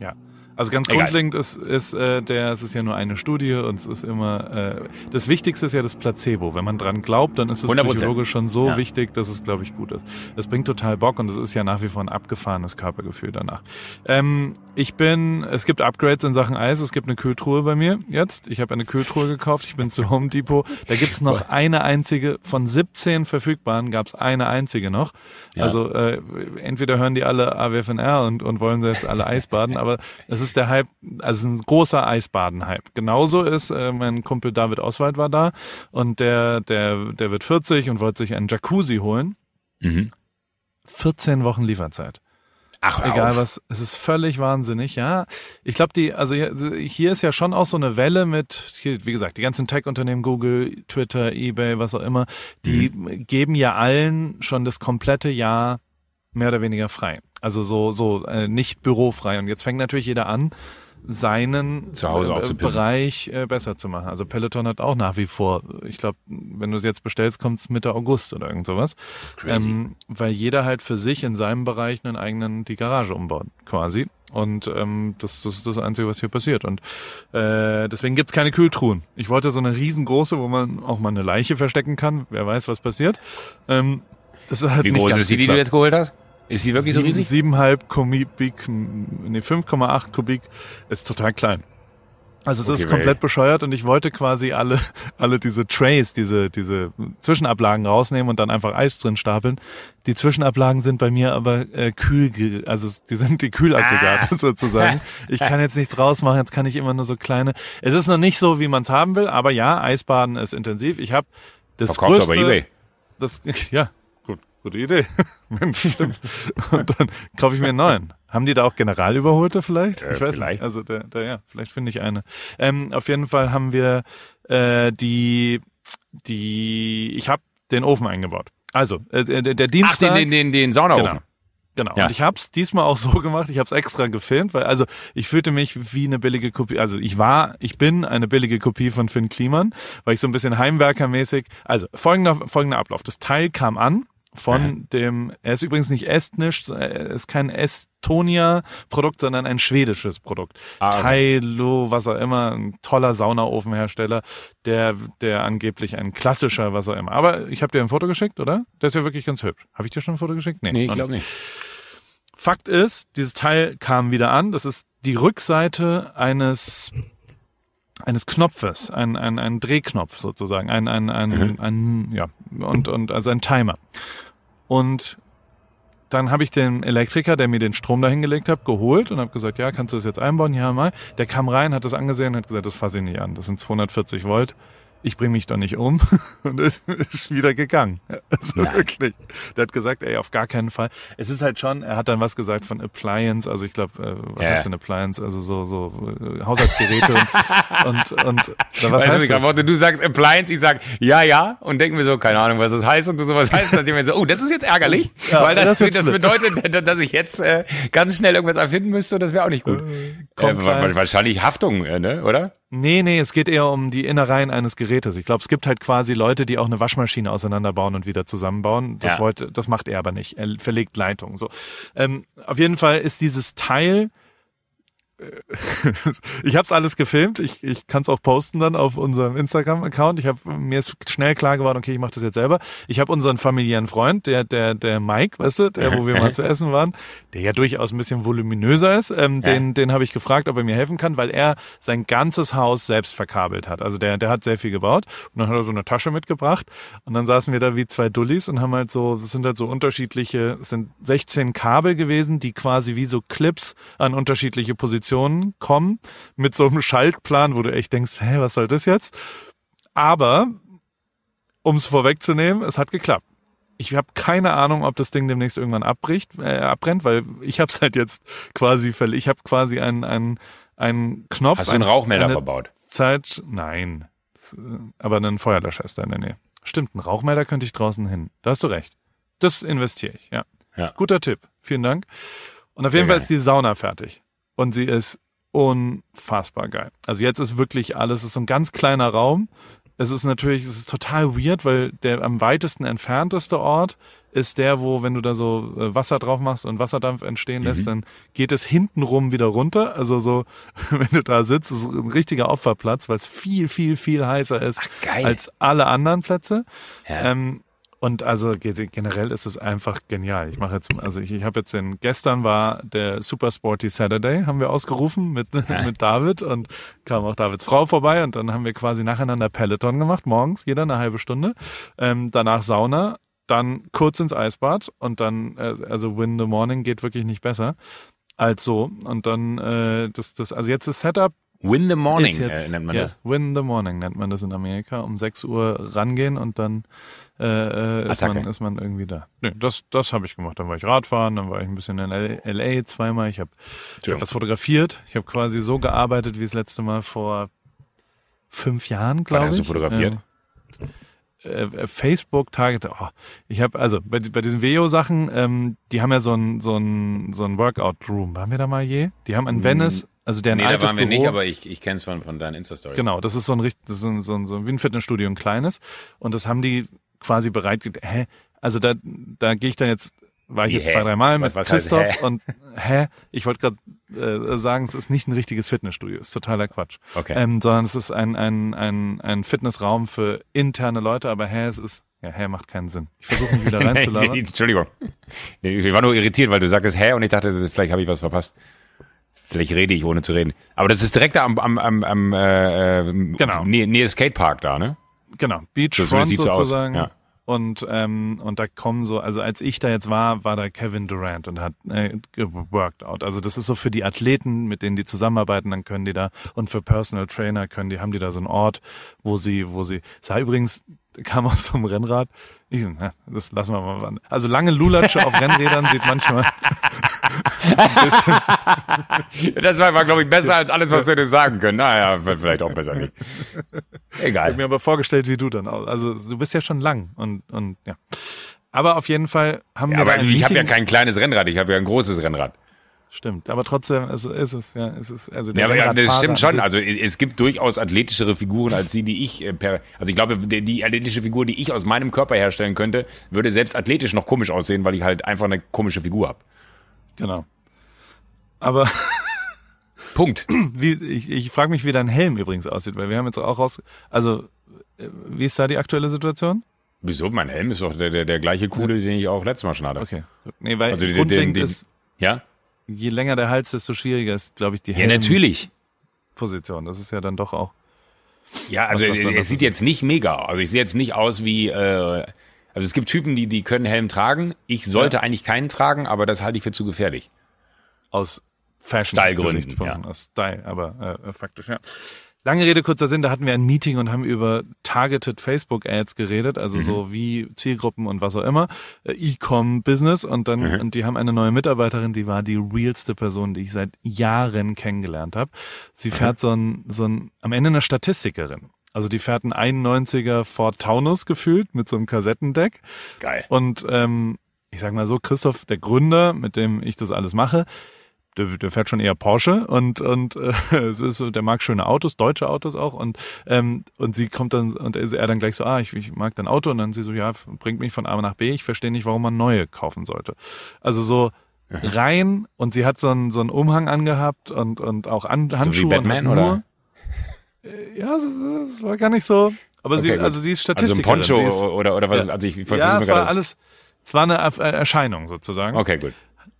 Ja. Also ganz Egal. grundlegend ist, ist äh, der, es ist ja nur eine Studie und es ist immer, äh, das Wichtigste ist ja das Placebo. Wenn man dran glaubt, dann ist es 100%. psychologisch schon so ja. wichtig, dass es, glaube ich, gut ist. Es bringt total Bock und es ist ja nach wie vor ein abgefahrenes Körpergefühl danach. Ähm, ich bin, es gibt Upgrades in Sachen Eis, es gibt eine Kühltruhe bei mir jetzt. Ich habe eine Kühltruhe gekauft, ich bin zu Home Depot. Da gibt's noch eine einzige, von 17 verfügbaren gab's eine einzige noch. Ja. Also äh, entweder hören die alle AWFNR und, und wollen jetzt alle Eis baden, aber es ist der Hype, also ein großer Eisbaden-Hype. Genauso ist, äh, mein Kumpel David Oswald war da und der, der, der wird 40 und wollte sich einen Jacuzzi holen. Mhm. 14 Wochen Lieferzeit. Ach, egal auf. was, es ist völlig wahnsinnig, ja. Ich glaube, die, also hier ist ja schon auch so eine Welle mit, hier, wie gesagt, die ganzen Tech-Unternehmen, Google, Twitter, eBay, was auch immer, die mhm. geben ja allen schon das komplette Jahr mehr oder weniger frei. Also so, so äh, nicht bürofrei. Und jetzt fängt natürlich jeder an, seinen äh, Bereich äh, besser zu machen. Also Peloton hat auch nach wie vor, ich glaube, wenn du es jetzt bestellst, kommt es Mitte August oder irgend sowas. Ähm, weil jeder halt für sich in seinem Bereich einen eigenen, die Garage umbaut, quasi. Und ähm, das, das ist das Einzige, was hier passiert. Und äh, deswegen gibt's keine Kühltruhen. Ich wollte so eine riesengroße, wo man auch mal eine Leiche verstecken kann. Wer weiß, was passiert. Ähm, das ist halt Wie groß ist die, die du jetzt geholt hast? Ist sie wirklich Sieben, so riesig? 7,5 Kubik, nee, 5,8 Kubik ist total klein. Also das okay, ist komplett bescheuert und ich wollte quasi alle, alle diese Trays, diese, diese Zwischenablagen rausnehmen und dann einfach Eis drin stapeln. Die Zwischenablagen sind bei mir aber äh, kühl, also die sind die Kühlaggregate ah. sozusagen. Ich kann jetzt nichts rausmachen, jetzt kann ich immer nur so kleine. Es ist noch nicht so, wie man es haben will, aber ja, Eisbaden ist intensiv. Ich habe das Verkauft größte, aber eBay. Das, ja, Gute Idee. Mensch, stimmt. Und dann kaufe ich mir einen neuen. Haben die da auch Generalüberholte vielleicht? Äh, ich weiß vielleicht. nicht. Also der, der, ja, vielleicht finde ich eine. Ähm, auf jeden Fall haben wir äh, die, die, ich habe den Ofen eingebaut. Also, äh, der, der Dienstag. Ach, den, den, den, den Saunaofen. Genau. Genau. Ja. Und ich habe es diesmal auch so gemacht, ich habe es extra gefilmt, weil also ich fühlte mich wie eine billige Kopie, also ich war, ich bin eine billige Kopie von Finn Kliman, weil ich so ein bisschen Heimwerkermäßig, also folgender, folgender Ablauf. Das Teil kam an von dem, er ist übrigens nicht estnisch, er ist kein Estonia-Produkt, sondern ein schwedisches Produkt. Ah, okay. Tailo, was auch immer, ein toller Saunaofenhersteller, der, der angeblich ein klassischer, was auch immer. Aber ich habe dir ein Foto geschickt, oder? Der ist ja wirklich ganz hübsch. Habe ich dir schon ein Foto geschickt? Nee, ich noch glaube nicht. Fakt ist, dieses Teil kam wieder an. Das ist die Rückseite eines eines Knopfes, ein, ein, ein Drehknopf sozusagen, ein, ein, ein, Mhm. ein, ja, und, und also ein Timer. Und dann habe ich den Elektriker, der mir den Strom dahingelegt hat, geholt und habe gesagt, ja, kannst du das jetzt einbauen? Ja, mal. Der kam rein, hat das angesehen, hat gesagt, das fasse ich nicht an. Das sind 240 Volt. Ich bringe mich doch nicht um und ist, ist wieder gegangen. Also Nein. wirklich. Der hat gesagt, ey, auf gar keinen Fall. Es ist halt schon, er hat dann was gesagt von Appliance, also ich glaube, äh, was Ja. heißt denn Appliance? Also so, so äh, Haushaltsgeräte und, und, und was weißt heißt du, das? Worte, du sagst Appliance, ich sag ja, ja und denken wir so, keine Ahnung, was das heißt und du sowas heißt, dass ich mir so, oh, das ist jetzt ärgerlich, Ja, weil das, das das, bedeutet, dass ich jetzt äh, ganz schnell irgendwas erfinden müsste und das wäre auch nicht gut. Äh, wa- wahrscheinlich Haftung, äh, ne, oder? Nee, nee, es geht eher um die Innereien eines Gerätes. Ich glaube, es gibt halt quasi Leute, die auch eine Waschmaschine auseinanderbauen und wieder zusammenbauen. Das Ja. wollte, das macht er aber nicht. Er verlegt Leitungen. So. Ähm, auf jeden Fall ist dieses Teil. ich habe es alles gefilmt. Ich, ich kann es auch posten dann auf unserem Instagram-Account. Ich habe mir ist schnell klar geworden, okay, ich mache das jetzt selber. Ich habe unseren familiären Freund, der der der Mike, weißt du, der wo wir mal zu essen waren, der ja durchaus ein bisschen voluminöser ist. Ähm, Ja. Den den habe ich gefragt, ob er mir helfen kann, weil er sein ganzes Haus selbst verkabelt hat. Also der der hat sehr viel gebaut und dann hat er so eine Tasche mitgebracht und dann saßen wir da wie zwei Dullis und haben halt so, es sind halt so unterschiedliche, es sind 16 Kabel gewesen, die quasi wie so Clips an unterschiedliche Positionen kommen mit so einem Schaltplan, wo du echt denkst, hä, was soll das jetzt? Aber um es vorwegzunehmen, es hat geklappt. Ich habe keine Ahnung, ob das Ding demnächst irgendwann abbricht, äh, abbrennt, weil ich habe es halt jetzt quasi Ich habe quasi einen einen einen Knopf. Hast du einen ein- Rauchmelder eine verbaut? Zeit. Nein, aber einen Feuerlöscher ist da in der Nähe. Stimmt, einen Rauchmelder könnte ich draußen hin. Da hast du recht. Das investiere ich. Ja. Ja. Guter Tipp. Vielen Dank. Und auf Sehr jeden Fall gerne. ist die Sauna fertig und sie ist unfassbar geil. Also jetzt ist wirklich alles, es ist so ein ganz kleiner Raum. Es ist natürlich, es ist total weird, weil der am weitesten entfernteste Ort ist der, wo, wenn du da so äh, Wasser drauf machst und Wasserdampf entstehen lässt, Mhm. dann geht es hintenrum wieder runter. Also so, wenn du da sitzt, ist es ein richtiger Opferplatz, weil es viel, viel, viel heißer ist geil. als alle anderen Plätze. Ja. Ähm, und also ge- generell ist es einfach genial. Ich mache jetzt, also ich, ich habe jetzt den, gestern war der Super Sporty Saturday, haben wir ausgerufen mit, mit David und kam auch Davids Frau vorbei und dann haben wir quasi nacheinander Peloton gemacht, morgens, jeder eine halbe Stunde. Ähm, danach Sauna, dann kurz ins Eisbad und dann, äh, also Win the Morning geht wirklich nicht besser als so. Und dann, äh, das, das, also jetzt das Setup Win the Morning jetzt, äh, nennt man ja, das. Win the Morning nennt man das in Amerika. Um 6 Uhr rangehen und dann äh, äh, ist, Attacke. man, ist man irgendwie da. Nee, das, das habe ich gemacht. Dann war ich Radfahren, dann war ich ein bisschen in LA zweimal. Ich habe hab was fotografiert. Ich habe quasi so gearbeitet wie das letzte Mal vor fünf Jahren, glaube ich. hast du fotografiert? Äh, äh, Facebook Target. Oh, ich habe also bei, bei diesen Veo-Sachen, ähm, die haben ja so ein so ein so ein Workout Room. Waren wir da mal je? Die haben in Venice, also deren Nee, da altes waren wir Büro. nicht, aber ich, ich kenne es von, von deinen Insta-Stories. Genau, das ist so ein richtig, das ist so ein, so ein, so ein wie ein Fitnessstudio, ein kleines. Und das haben die quasi bereit. Hä? Also da, da gehe ich dann jetzt, war ich Wie, jetzt hä? zwei, drei Mal mit Was- was heißt Christoph hä? und hä? Ich wollte gerade äh, sagen, es ist nicht ein richtiges Fitnessstudio, ist totaler Quatsch. Okay. Ähm, sondern es ist ein, ein, ein, ein Fitnessraum für interne Leute, aber hä, es ist, ja, hä macht keinen Sinn. Ich versuche mich wieder Nee, reinzulabern. Entschuldigung. Ich war nur irritiert, weil du sagtest, hä? Und ich dachte, ist- vielleicht habe ich was verpasst. Vielleicht rede ich, ohne zu reden. Aber das ist direkt am, am, am, am äh, äh, Genau. Nähe, Nähe Skatepark da, ne? Genau, So, Beachfront so aus, sozusagen. ja. Und, ähm, und da kommen so, also als ich da jetzt war, war da Kevin Durant und hat äh, geworked out. Also das ist so für die Athleten, mit denen die zusammenarbeiten, dann können die da und für Personal Trainer können die, haben die da so einen Ort, wo sie, wo sie, sah übrigens, kam aus so einem Rennrad. Ich, so, na, das lassen wir mal. an. Also lange Lulatsche auf Rennrädern sieht manchmal. Das war, war glaube ich, besser als alles, was du hättest sagen können. Naja, vielleicht auch besser nicht. Ich habe Egal. mir aber vorgestellt, wie du dann aus. Also du bist ja schon lang und und ja. Aber auf jeden Fall haben Ja, wir aber ich habe ja kein kleines Rennrad, ich habe ja ein großes Rennrad. Stimmt, aber trotzdem ist, ist es, ja, es ist, also der Ja, aber ja, das stimmt schon. Also es gibt durchaus athletischere Figuren als die, die ich äh, per. Also ich glaube, die, die athletische Figur, die ich aus meinem Körper herstellen könnte, würde selbst athletisch noch komisch aussehen, weil ich halt einfach eine komische Figur habe. Genau. Aber Punkt. wie, ich, ich frage mich, wie dein Helm übrigens aussieht, weil wir haben jetzt auch raus, also äh, wie ist da die aktuelle Situation? Wieso? Mein Helm ist doch der, der, der gleiche coole, den ich auch letztes Mal schon hatte. Okay. Nee, weil Also die- grundlegend den- den- ist, Ja? Je länger der Hals, desto schwieriger ist, glaube ich, die Ja, natürlich. Helmposition. Das ist ja dann doch auch. Ja, also Was- was es, sieht jetzt nicht mega aus. Also ich sehe jetzt nicht aus wie, äh, also es gibt Typen, die, die können Helm tragen. Ich sollte Ja. eigentlich keinen tragen, aber das halte ich für zu gefährlich. aus Fashion Style-Gründen, Gesichtspunkten, ja. aus Style, aber äh, faktisch, ja. Lange Rede, kurzer Sinn, da hatten wir ein Meeting und haben über targeted Facebook Ads geredet, also Mhm. so wie Zielgruppen und was auch immer, äh, E-Com Business und dann Mhm. und die haben eine neue Mitarbeiterin, die war die realste Person, die ich seit Jahren kennengelernt habe. Sie Mhm. fährt so ein so ein am Ende eine Statistikerin. Also die fährt einen 91er Ford Taunus gefühlt mit so einem Kassettendeck Geil. und ähm, ich sag mal so, Christoph, der Gründer, mit dem ich das alles mache, der, der fährt schon eher Porsche und und äh, es ist so, der mag schöne Autos, deutsche Autos auch und ähm, und sie kommt dann und er er dann gleich so, ah, ich, ich mag dein Auto und dann sie so, ja, bringt mich von A nach B, ich verstehe nicht, warum man neue kaufen sollte. Also so rein und sie hat so einen so einen Umhang angehabt und und auch an, Handschuhe Batman, und hat oder? nur, Äh, ja, es, war gar nicht so, aber sie Okay, gut. also sie ist Also so ein Statistikerin. Poncho sie ist, oder, oder was, Ja. also ich ich ja, versuche es mir war gerade. alles, es war eine Erscheinung sozusagen. Okay, gut.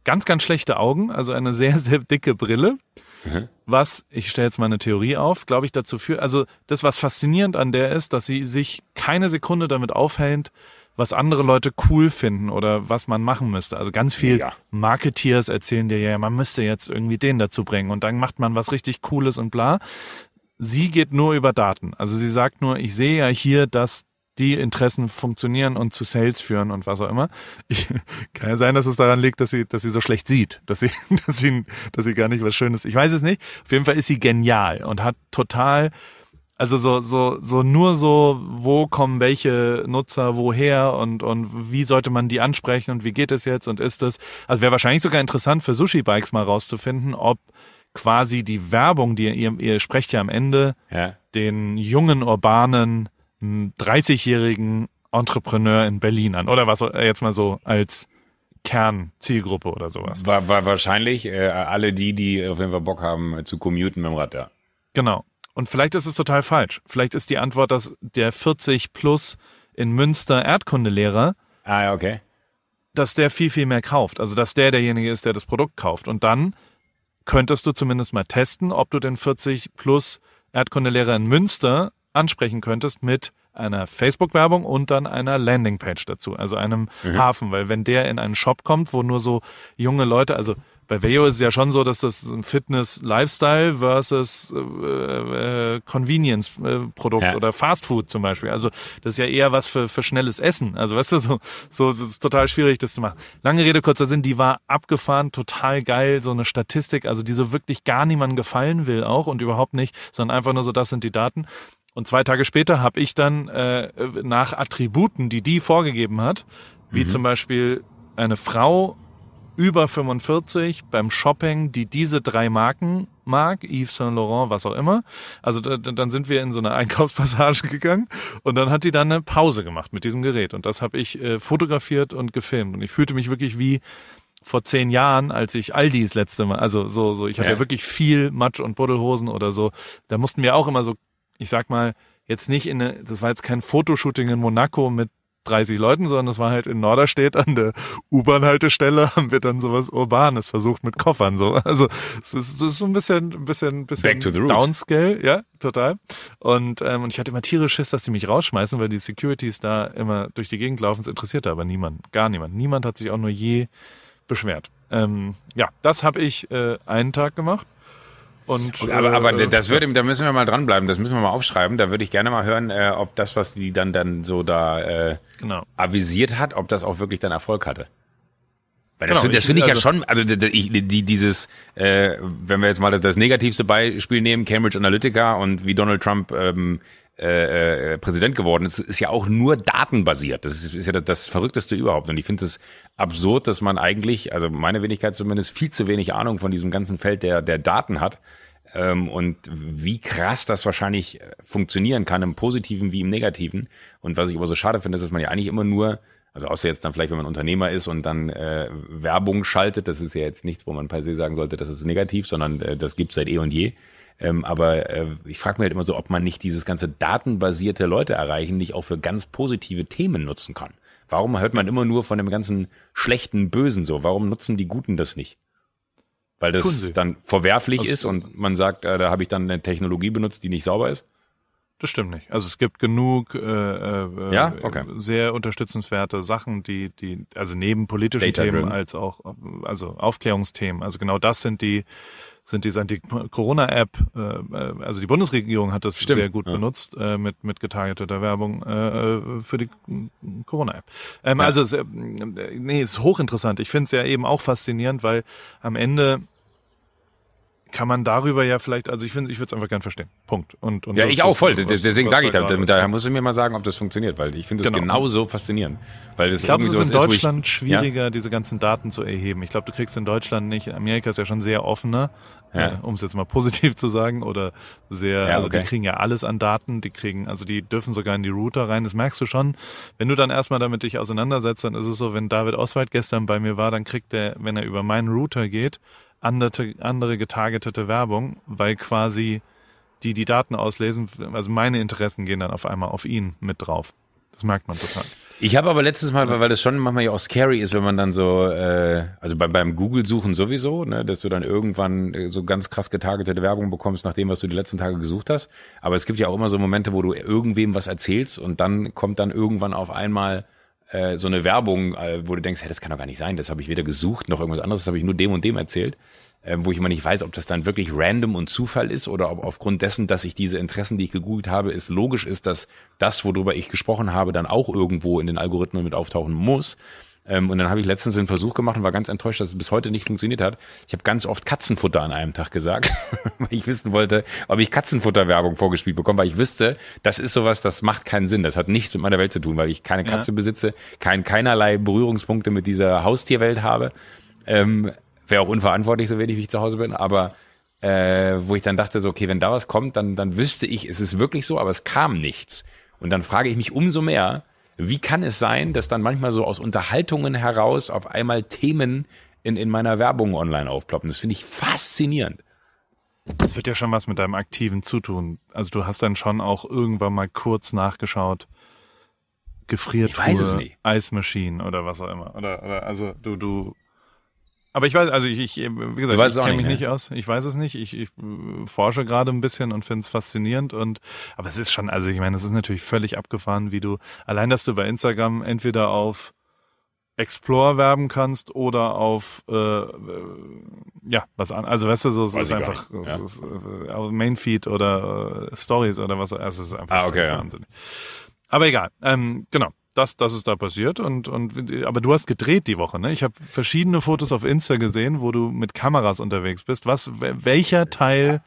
Ganz, ganz schlechte Augen, also eine sehr, sehr dicke Brille. Mhm. Was, ich stelle jetzt mal eine Theorie auf, glaube ich dazu führt, also das, was faszinierend an der ist, dass sie sich keine Sekunde damit aufhält, was andere Leute cool finden oder was man machen müsste. Also ganz viel Mega. Marketeers erzählen dir ja, man müsste jetzt irgendwie den dazu bringen und dann macht man was richtig Cooles und bla. Sie geht nur über Daten. Also sie sagt nur, ich sehe ja hier, dass die Interessen funktionieren und zu Sales führen und was auch immer. Ich, kann ja sein, dass es daran liegt, dass sie, dass sie so schlecht sieht, dass sie, dass sie, dass sie gar nicht was Schönes. Ich weiß es nicht. Auf jeden Fall ist sie genial und hat total, also so, so, so nur so, wo kommen welche Nutzer woher und, und wie sollte man die ansprechen und wie geht es jetzt und ist es, also wäre wahrscheinlich sogar interessant für Sushi Bikes mal rauszufinden, ob quasi die Werbung, die ihr, ihr sprecht ja am Ende Ja. den jungen, urbanen, 30-jährigen Entrepreneur in Berlin an. Oder was äh, jetzt mal so als Kernzielgruppe oder sowas. War, war wahrscheinlich äh, alle die, die auf jeden Fall Bock haben äh, zu commuten mit dem Rad, ja. Genau. Und vielleicht ist es total falsch. Vielleicht ist die Antwort, dass der 40 plus in Münster Erdkundelehrer, Ah, ja, okay. dass der viel, viel mehr kauft. Also, dass der derjenige ist, der das Produkt kauft. Und dann könntest du zumindest mal testen, ob du den 40 plus Erdkundelehrer in Münster ansprechen könntest mit einer Facebook-Werbung und dann einer Landingpage dazu, also einem Hafen, weil wenn der in einen Shop kommt, wo nur so junge Leute, also bei Veo ist es ja schon so, dass das ein Fitness-Lifestyle versus äh, äh, Convenience-Produkt Ja. oder Fast Food zum Beispiel. Also das ist ja eher was für, für schnelles Essen. Also weißt du, so, so das ist total schwierig, das zu machen. Lange Rede, kurzer Sinn, die war abgefahren, total geil, so eine Statistik, also die so wirklich gar niemandem gefallen will auch und überhaupt nicht, sondern einfach nur so, das sind die Daten. Und zwei Tage später habe ich dann äh, nach Attributen, die die vorgegeben hat, wie zum Beispiel eine Frau über 45 beim Shopping, die diese drei Marken mag, Yves Saint Laurent, was auch immer. Also da, da- dann sind wir in so eine Einkaufspassage gegangen und dann hat die dann eine Pause gemacht mit diesem Gerät und das habe ich äh, fotografiert und gefilmt und ich fühlte mich wirklich wie vor zehn Jahren, als ich Aldi das letzte Mal, also so, so, ich habe Ja. ja wirklich viel Matsch und Buddelhosen oder so. Da mussten wir auch immer so, ich sag mal, jetzt nicht in eine, das war jetzt kein Fotoshooting in Monaco mit 30 Leuten, sondern das war halt in Norderstedt an der U-Bahn-Haltestelle haben wir dann sowas Urbanes versucht mit Koffern so. Also es ist, es ist so ein bisschen, ein bisschen, ein bisschen Back to the roots. Downscale, ja, total. Und, ähm, und ich hatte immer tierisch Schiss, dass die mich rausschmeißen, weil die Securities da immer durch die Gegend laufen. Es interessierte aber niemand, gar niemand. Niemand hat sich auch nur je beschwert. Ähm, ja, das habe ich äh, einen Tag gemacht. Und, Aber, aber äh, das würde, da müssen wir mal dranbleiben, das müssen wir mal aufschreiben. Da würde ich gerne mal hören, äh, ob das, was die dann dann so da äh, genau. avisiert hat, ob das auch wirklich dann Erfolg hatte. Weil das, Genau, das finde ich ja also- schon, also die, die, die, dieses, äh, wenn wir jetzt mal das, das negativste Beispiel nehmen, Cambridge Analytica und wie Donald Trump ähm, äh, äh, Präsident geworden ist, ist ja auch nur datenbasiert. Das ist, ist ja das, das Verrückteste überhaupt. Und ich finde es absurd, dass man eigentlich, also meine Wenigkeit zumindest, viel zu wenig Ahnung von diesem ganzen Feld der, der Daten hat. Ähm, und wie krass das wahrscheinlich äh, funktionieren kann, im Positiven wie im Negativen. Und was ich aber so schade finde, ist, dass man ja eigentlich immer nur, also außer jetzt dann vielleicht, wenn man Unternehmer ist und dann äh, Werbung schaltet, das ist ja jetzt nichts, wo man per se sagen sollte, das ist negativ, sondern äh, das gibt's seit eh und je. Ähm, aber äh, ich frage mich halt immer so, ob man nicht dieses ganze datenbasierte Leute erreichen nicht auch für ganz positive Themen nutzen kann. Warum hört man immer nur von dem ganzen schlechten Bösen so? Warum nutzen die Guten das nicht? Weil das dann verwerflich Also- ist und man sagt, äh, da habe ich dann eine Technologie benutzt, die nicht sauber ist. Das stimmt nicht. Also es gibt genug äh, äh, Ja? Okay. sehr unterstützerte Sachen, die, die, also neben politischen Data-driven. Themen als auch, also Aufklärungsthemen. Also genau das sind die, sind die, sind die Corona-App, äh, äh, also die Bundesregierung hat das Stimmt, sehr gut ja. benutzt äh, mit, mit getargeteter Werbung äh, für die Corona-App. Ähm, Ja. Also es, äh, nee, ist hochinteressant. Ich finde es ja eben auch faszinierend, weil am Ende kann man darüber ja vielleicht, also ich finde, ich würde es einfach gern verstehen. Punkt. Und, und Ja, ich auch voll. was- Des- Deswegen sage ich da da, da, ist. musst du mir mal sagen, ob das funktioniert, weil ich finde das Genau. genauso faszinierend. Weil das Ich glaube, es ist in sowas wo ich- Deutschland schwieriger, diese ganzen Daten zu erheben. Ich glaube, du kriegst in Deutschland nicht, Amerika ist ja schon sehr offener, Ja. äh, um es jetzt mal positiv zu sagen, oder sehr, Ja, also okay. die kriegen ja alles an Daten, die kriegen, also die dürfen sogar in die Router rein, das merkst du schon. Wenn du dann erstmal damit dich auseinandersetzt, dann ist es so, wenn David Oswald gestern bei mir war, dann kriegt er, wenn er über meinen Router geht, andere, andere getargetete Werbung, weil quasi die die Daten auslesen, also meine Interessen gehen dann auf einmal auf ihn mit drauf. Das merkt man total. Ich habe aber letztes Mal, weil, das schon manchmal ja auch scary ist, wenn man dann so, äh, also beim, beim Google-Suchen sowieso, ne, dass du dann irgendwann äh, so ganz krass getargetete Werbung bekommst nach dem, was du die letzten Tage gesucht hast. Aber es gibt ja auch immer so Momente, wo du irgendwem was erzählst und dann kommt dann irgendwann auf einmal äh, so eine Werbung, äh, wo du denkst, hey, das kann doch gar nicht sein, das habe ich weder gesucht noch irgendwas anderes, das habe ich nur dem und dem erzählt. Ähm, wo ich immer nicht weiß, ob das dann wirklich random und Zufall ist oder ob aufgrund dessen, dass ich diese Interessen, die ich gegoogelt habe, es logisch ist, dass das, worüber ich gesprochen habe, dann auch irgendwo in den Algorithmen mit auftauchen muss. Ähm, und dann habe ich letztens den Versuch gemacht und war ganz enttäuscht, dass es bis heute nicht funktioniert hat. Ich habe ganz oft Katzenfutter an einem Tag gesagt, weil ich wissen wollte, ob ich Katzenfutterwerbung vorgespielt bekomme, weil ich wüsste, das ist sowas, das macht keinen Sinn. Das hat nichts mit meiner Welt zu tun, weil ich keine Katze besitze, kein, keinerlei Berührungspunkte mit dieser Haustierwelt habe. Ähm, Wäre auch unverantwortlich, so wenig wie ich zu Hause bin, aber äh, wo ich dann dachte, so, okay, wenn da was kommt, dann, dann wüsste ich, es ist wirklich so, aber es kam nichts. Und dann frage ich mich umso mehr, wie kann es sein, dass dann manchmal so aus Unterhaltungen heraus auf einmal Themen in, in meiner Werbung online aufploppen? Das finde ich faszinierend. Das wird ja schon was mit deinem aktiven Zutun. Also du hast dann schon auch irgendwann mal kurz nachgeschaut, Gefriertruhe. Eismaschinen oder was auch immer. Oder, oder also du, du. Aber ich weiß, also ich, ich wie gesagt, ich kenne mich nicht, nicht aus. Ich weiß es nicht. Ich, ich äh, forsche gerade ein bisschen und finde es faszinierend. Und aber es ist schon, also ich meine, es ist natürlich völlig abgefahren, wie du allein, dass du bei Instagram entweder auf Explore werben kannst oder auf äh, äh, ja was an also weißt du so es Weiß ist einfach ja. ist, äh, Mainfeed oder äh, Stories oder was also es ist einfach Ah, okay, ja. wahnsinnig. aber egal ähm, genau das das ist da passiert und und aber du hast gedreht die Woche ne? Ich habe verschiedene Fotos auf Insta gesehen wo du mit Kameras unterwegs bist. Was wel- welcher Teil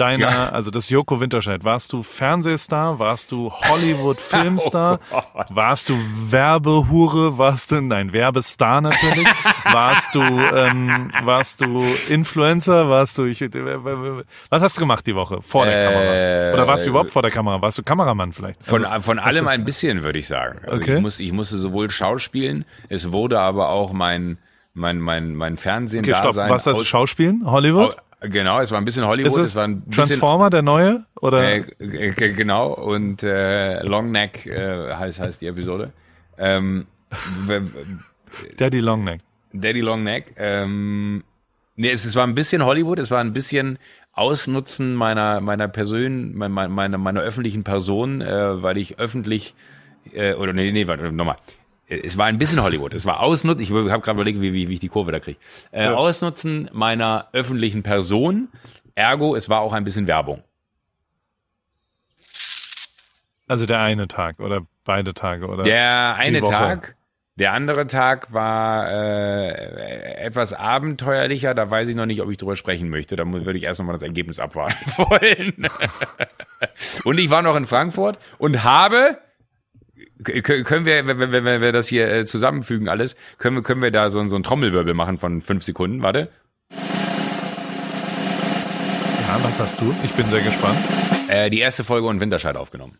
deiner Ja. also das Joko Winterscheid warst du Fernsehstar warst du Hollywood Filmstar Oh warst du Werbehure? Warst du, nein, Werbestar natürlich? warst du, ähm, warst du Influencer? Warst du, ich, was hast du gemacht die Woche vor der Äh, Kamera? Oder warst du überhaupt vor der Kamera? Warst du Kameramann vielleicht? Von, Also, von allem ein bisschen, würde ich sagen. Also Okay. ich, muss, ich musste sowohl schauspielen, es wurde aber auch mein, mein, mein, mein Fernsehen okay, da stopp. sein. Was heißt aus- Schauspielen? Hollywood? Genau, es war ein bisschen Hollywood, es war ein bisschen Transformer, der neue? Oder? Äh, genau, und äh, Long Neck äh, heißt, heißt die Episode. Ähm, Daddy Longneck. Daddy Long Neck. Ähm, nee, es, es war ein bisschen Hollywood, es war ein bisschen Ausnutzen meiner meiner Person, meiner meiner, meiner öffentlichen Person, äh, weil ich öffentlich äh, oder nee, nee, warte, nochmal. Es war ein bisschen Hollywood. Es war Ausnutzen. Ich habe gerade überlegt, wie, wie, wie ich die Kurve da kriege. Äh, Ja. Ausnutzen meiner öffentlichen Person. Ergo, es war auch ein bisschen Werbung. Also der eine Tag oder beide Tage oder? Der eine. Tag, Der andere Tag war äh, etwas abenteuerlicher. Da weiß ich noch nicht, ob ich drüber sprechen möchte. Da würde ich erst nochmal das Ergebnis abwarten wollen. und ich war noch in Frankfurt und habe können wir, wenn, wenn, wenn wir das hier äh, zusammenfügen alles, können wir, können wir da so, so einen Trommelwirbel machen von fünf Sekunden. Warte. Ja, was hast du? Ich bin sehr gespannt. Äh, die erste Folge und Winterscheid aufgenommen.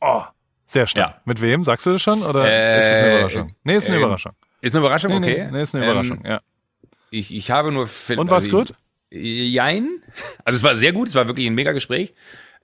Oh, sehr stark. Ja. Mit wem? Sagst du das schon? Oder äh, ist es eine Überraschung? Nee, ist eine äh, Überraschung. Ist eine Überraschung, nee, okay. Nee, nee, ist eine Überraschung, ähm, ja. Ich, ich habe nur... Und war's also, gut? Jein. Also es war sehr gut, es war wirklich ein mega Gespräch.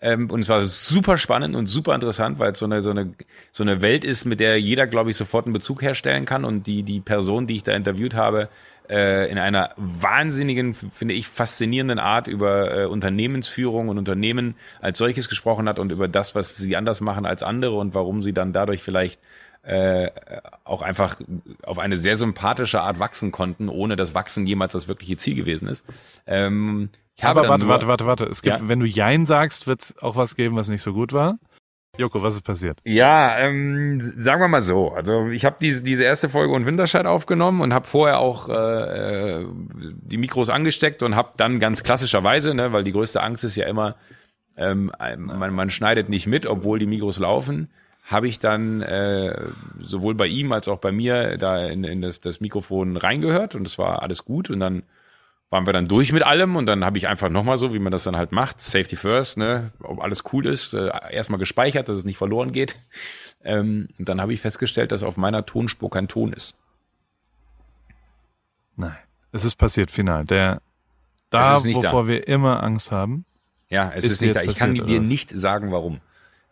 Ähm, und es war super spannend und super interessant, weil es so eine, so eine, so eine Welt ist, mit der jeder, glaube ich, sofort einen Bezug herstellen kann. Und die, die Person, die ich da interviewt habe, äh, in einer wahnsinnigen, finde ich, faszinierenden Art über äh, Unternehmensführung und Unternehmen als solches gesprochen hat und über das, was sie anders machen als andere und warum sie dann dadurch vielleicht äh, auch einfach auf eine sehr sympathische Art wachsen konnten, ohne dass Wachsen jemals das wirkliche Ziel gewesen ist. Ähm, ich habe Aber warte, warte, warte, warte. Es gibt, ja? wenn du Jein sagst, wird es auch was geben, was nicht so gut war. Joko, was ist passiert? Ja, ähm, sagen wir mal so. Also ich habe diese, diese erste Folge und Winterscheid aufgenommen und habe vorher auch äh, die Mikros angesteckt und habe dann ganz klassischerweise, ne, weil die größte Angst ist ja immer, ähm, man, man schneidet nicht mit, obwohl die Mikros laufen, habe ich dann äh, sowohl bei ihm als auch bei mir da in, in das, das Mikrofon reingehört und es war alles gut und dann waren wir dann durch mit allem und dann habe ich einfach nochmal so, wie man das dann halt macht, Safety First, ne, ob alles cool ist, äh, erstmal gespeichert, dass es nicht verloren geht. Ähm, und dann habe ich festgestellt, dass auf meiner Tonspur kein Ton ist. Nein, es ist passiert final. Der da, wovor da. wir immer Angst haben. Ja, es ist, ist nicht da. Ich kann dir nicht sagen, warum.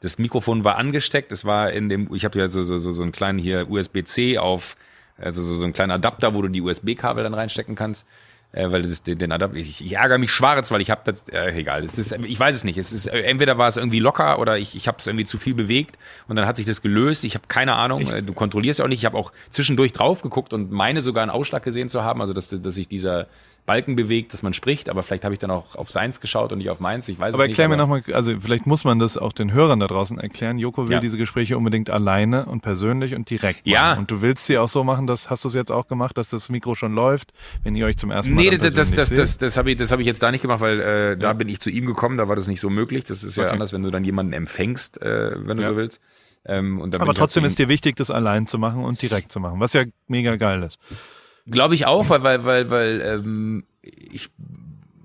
Das Mikrofon war angesteckt, es war in dem, ich habe ja so, so, so, so einen kleinen hier USB-C auf, also so, so einen kleinen Adapter, wo du die USB-Kabel dann reinstecken kannst äh, weil das den, den Adapter, ich, ich ärgere mich schwarz, weil ich habe das, äh, egal, das ist, ich weiß es nicht. Es ist äh, entweder war es irgendwie locker oder ich, ich habe es irgendwie zu viel bewegt und dann hat sich das gelöst. Ich habe keine Ahnung. Ich, äh, du kontrollierst ja auch nicht. Ich habe auch zwischendurch drauf geguckt und meine sogar einen Ausschlag gesehen zu haben, also dass, dass sich dieser Balken bewegt, dass man spricht, aber vielleicht habe ich dann auch auf seins geschaut und nicht auf meins. Ich weiß aber es nicht. Aber erklär mir nochmal, also vielleicht muss man das auch den Hörern da draußen erklären. Joko will ja. diese Gespräche unbedingt alleine und persönlich und direkt machen. Ja. Und du willst sie auch so machen, das hast du es jetzt auch gemacht, dass das Mikro schon läuft, wenn ihr euch zum ersten Mal Nee, das, das, das, das, das habe ich, das hab ich jetzt da nicht gemacht, weil äh, da ja. bin ich zu ihm gekommen, da war das nicht so möglich. Das ist ja okay. anders, wenn du dann jemanden empfängst, äh, wenn du so willst. Ähm, aber trotzdem ist dir wichtig, das allein zu machen und direkt zu machen, was ja mega geil ist. Glaube ich auch, weil, weil, weil, weil ähm, ich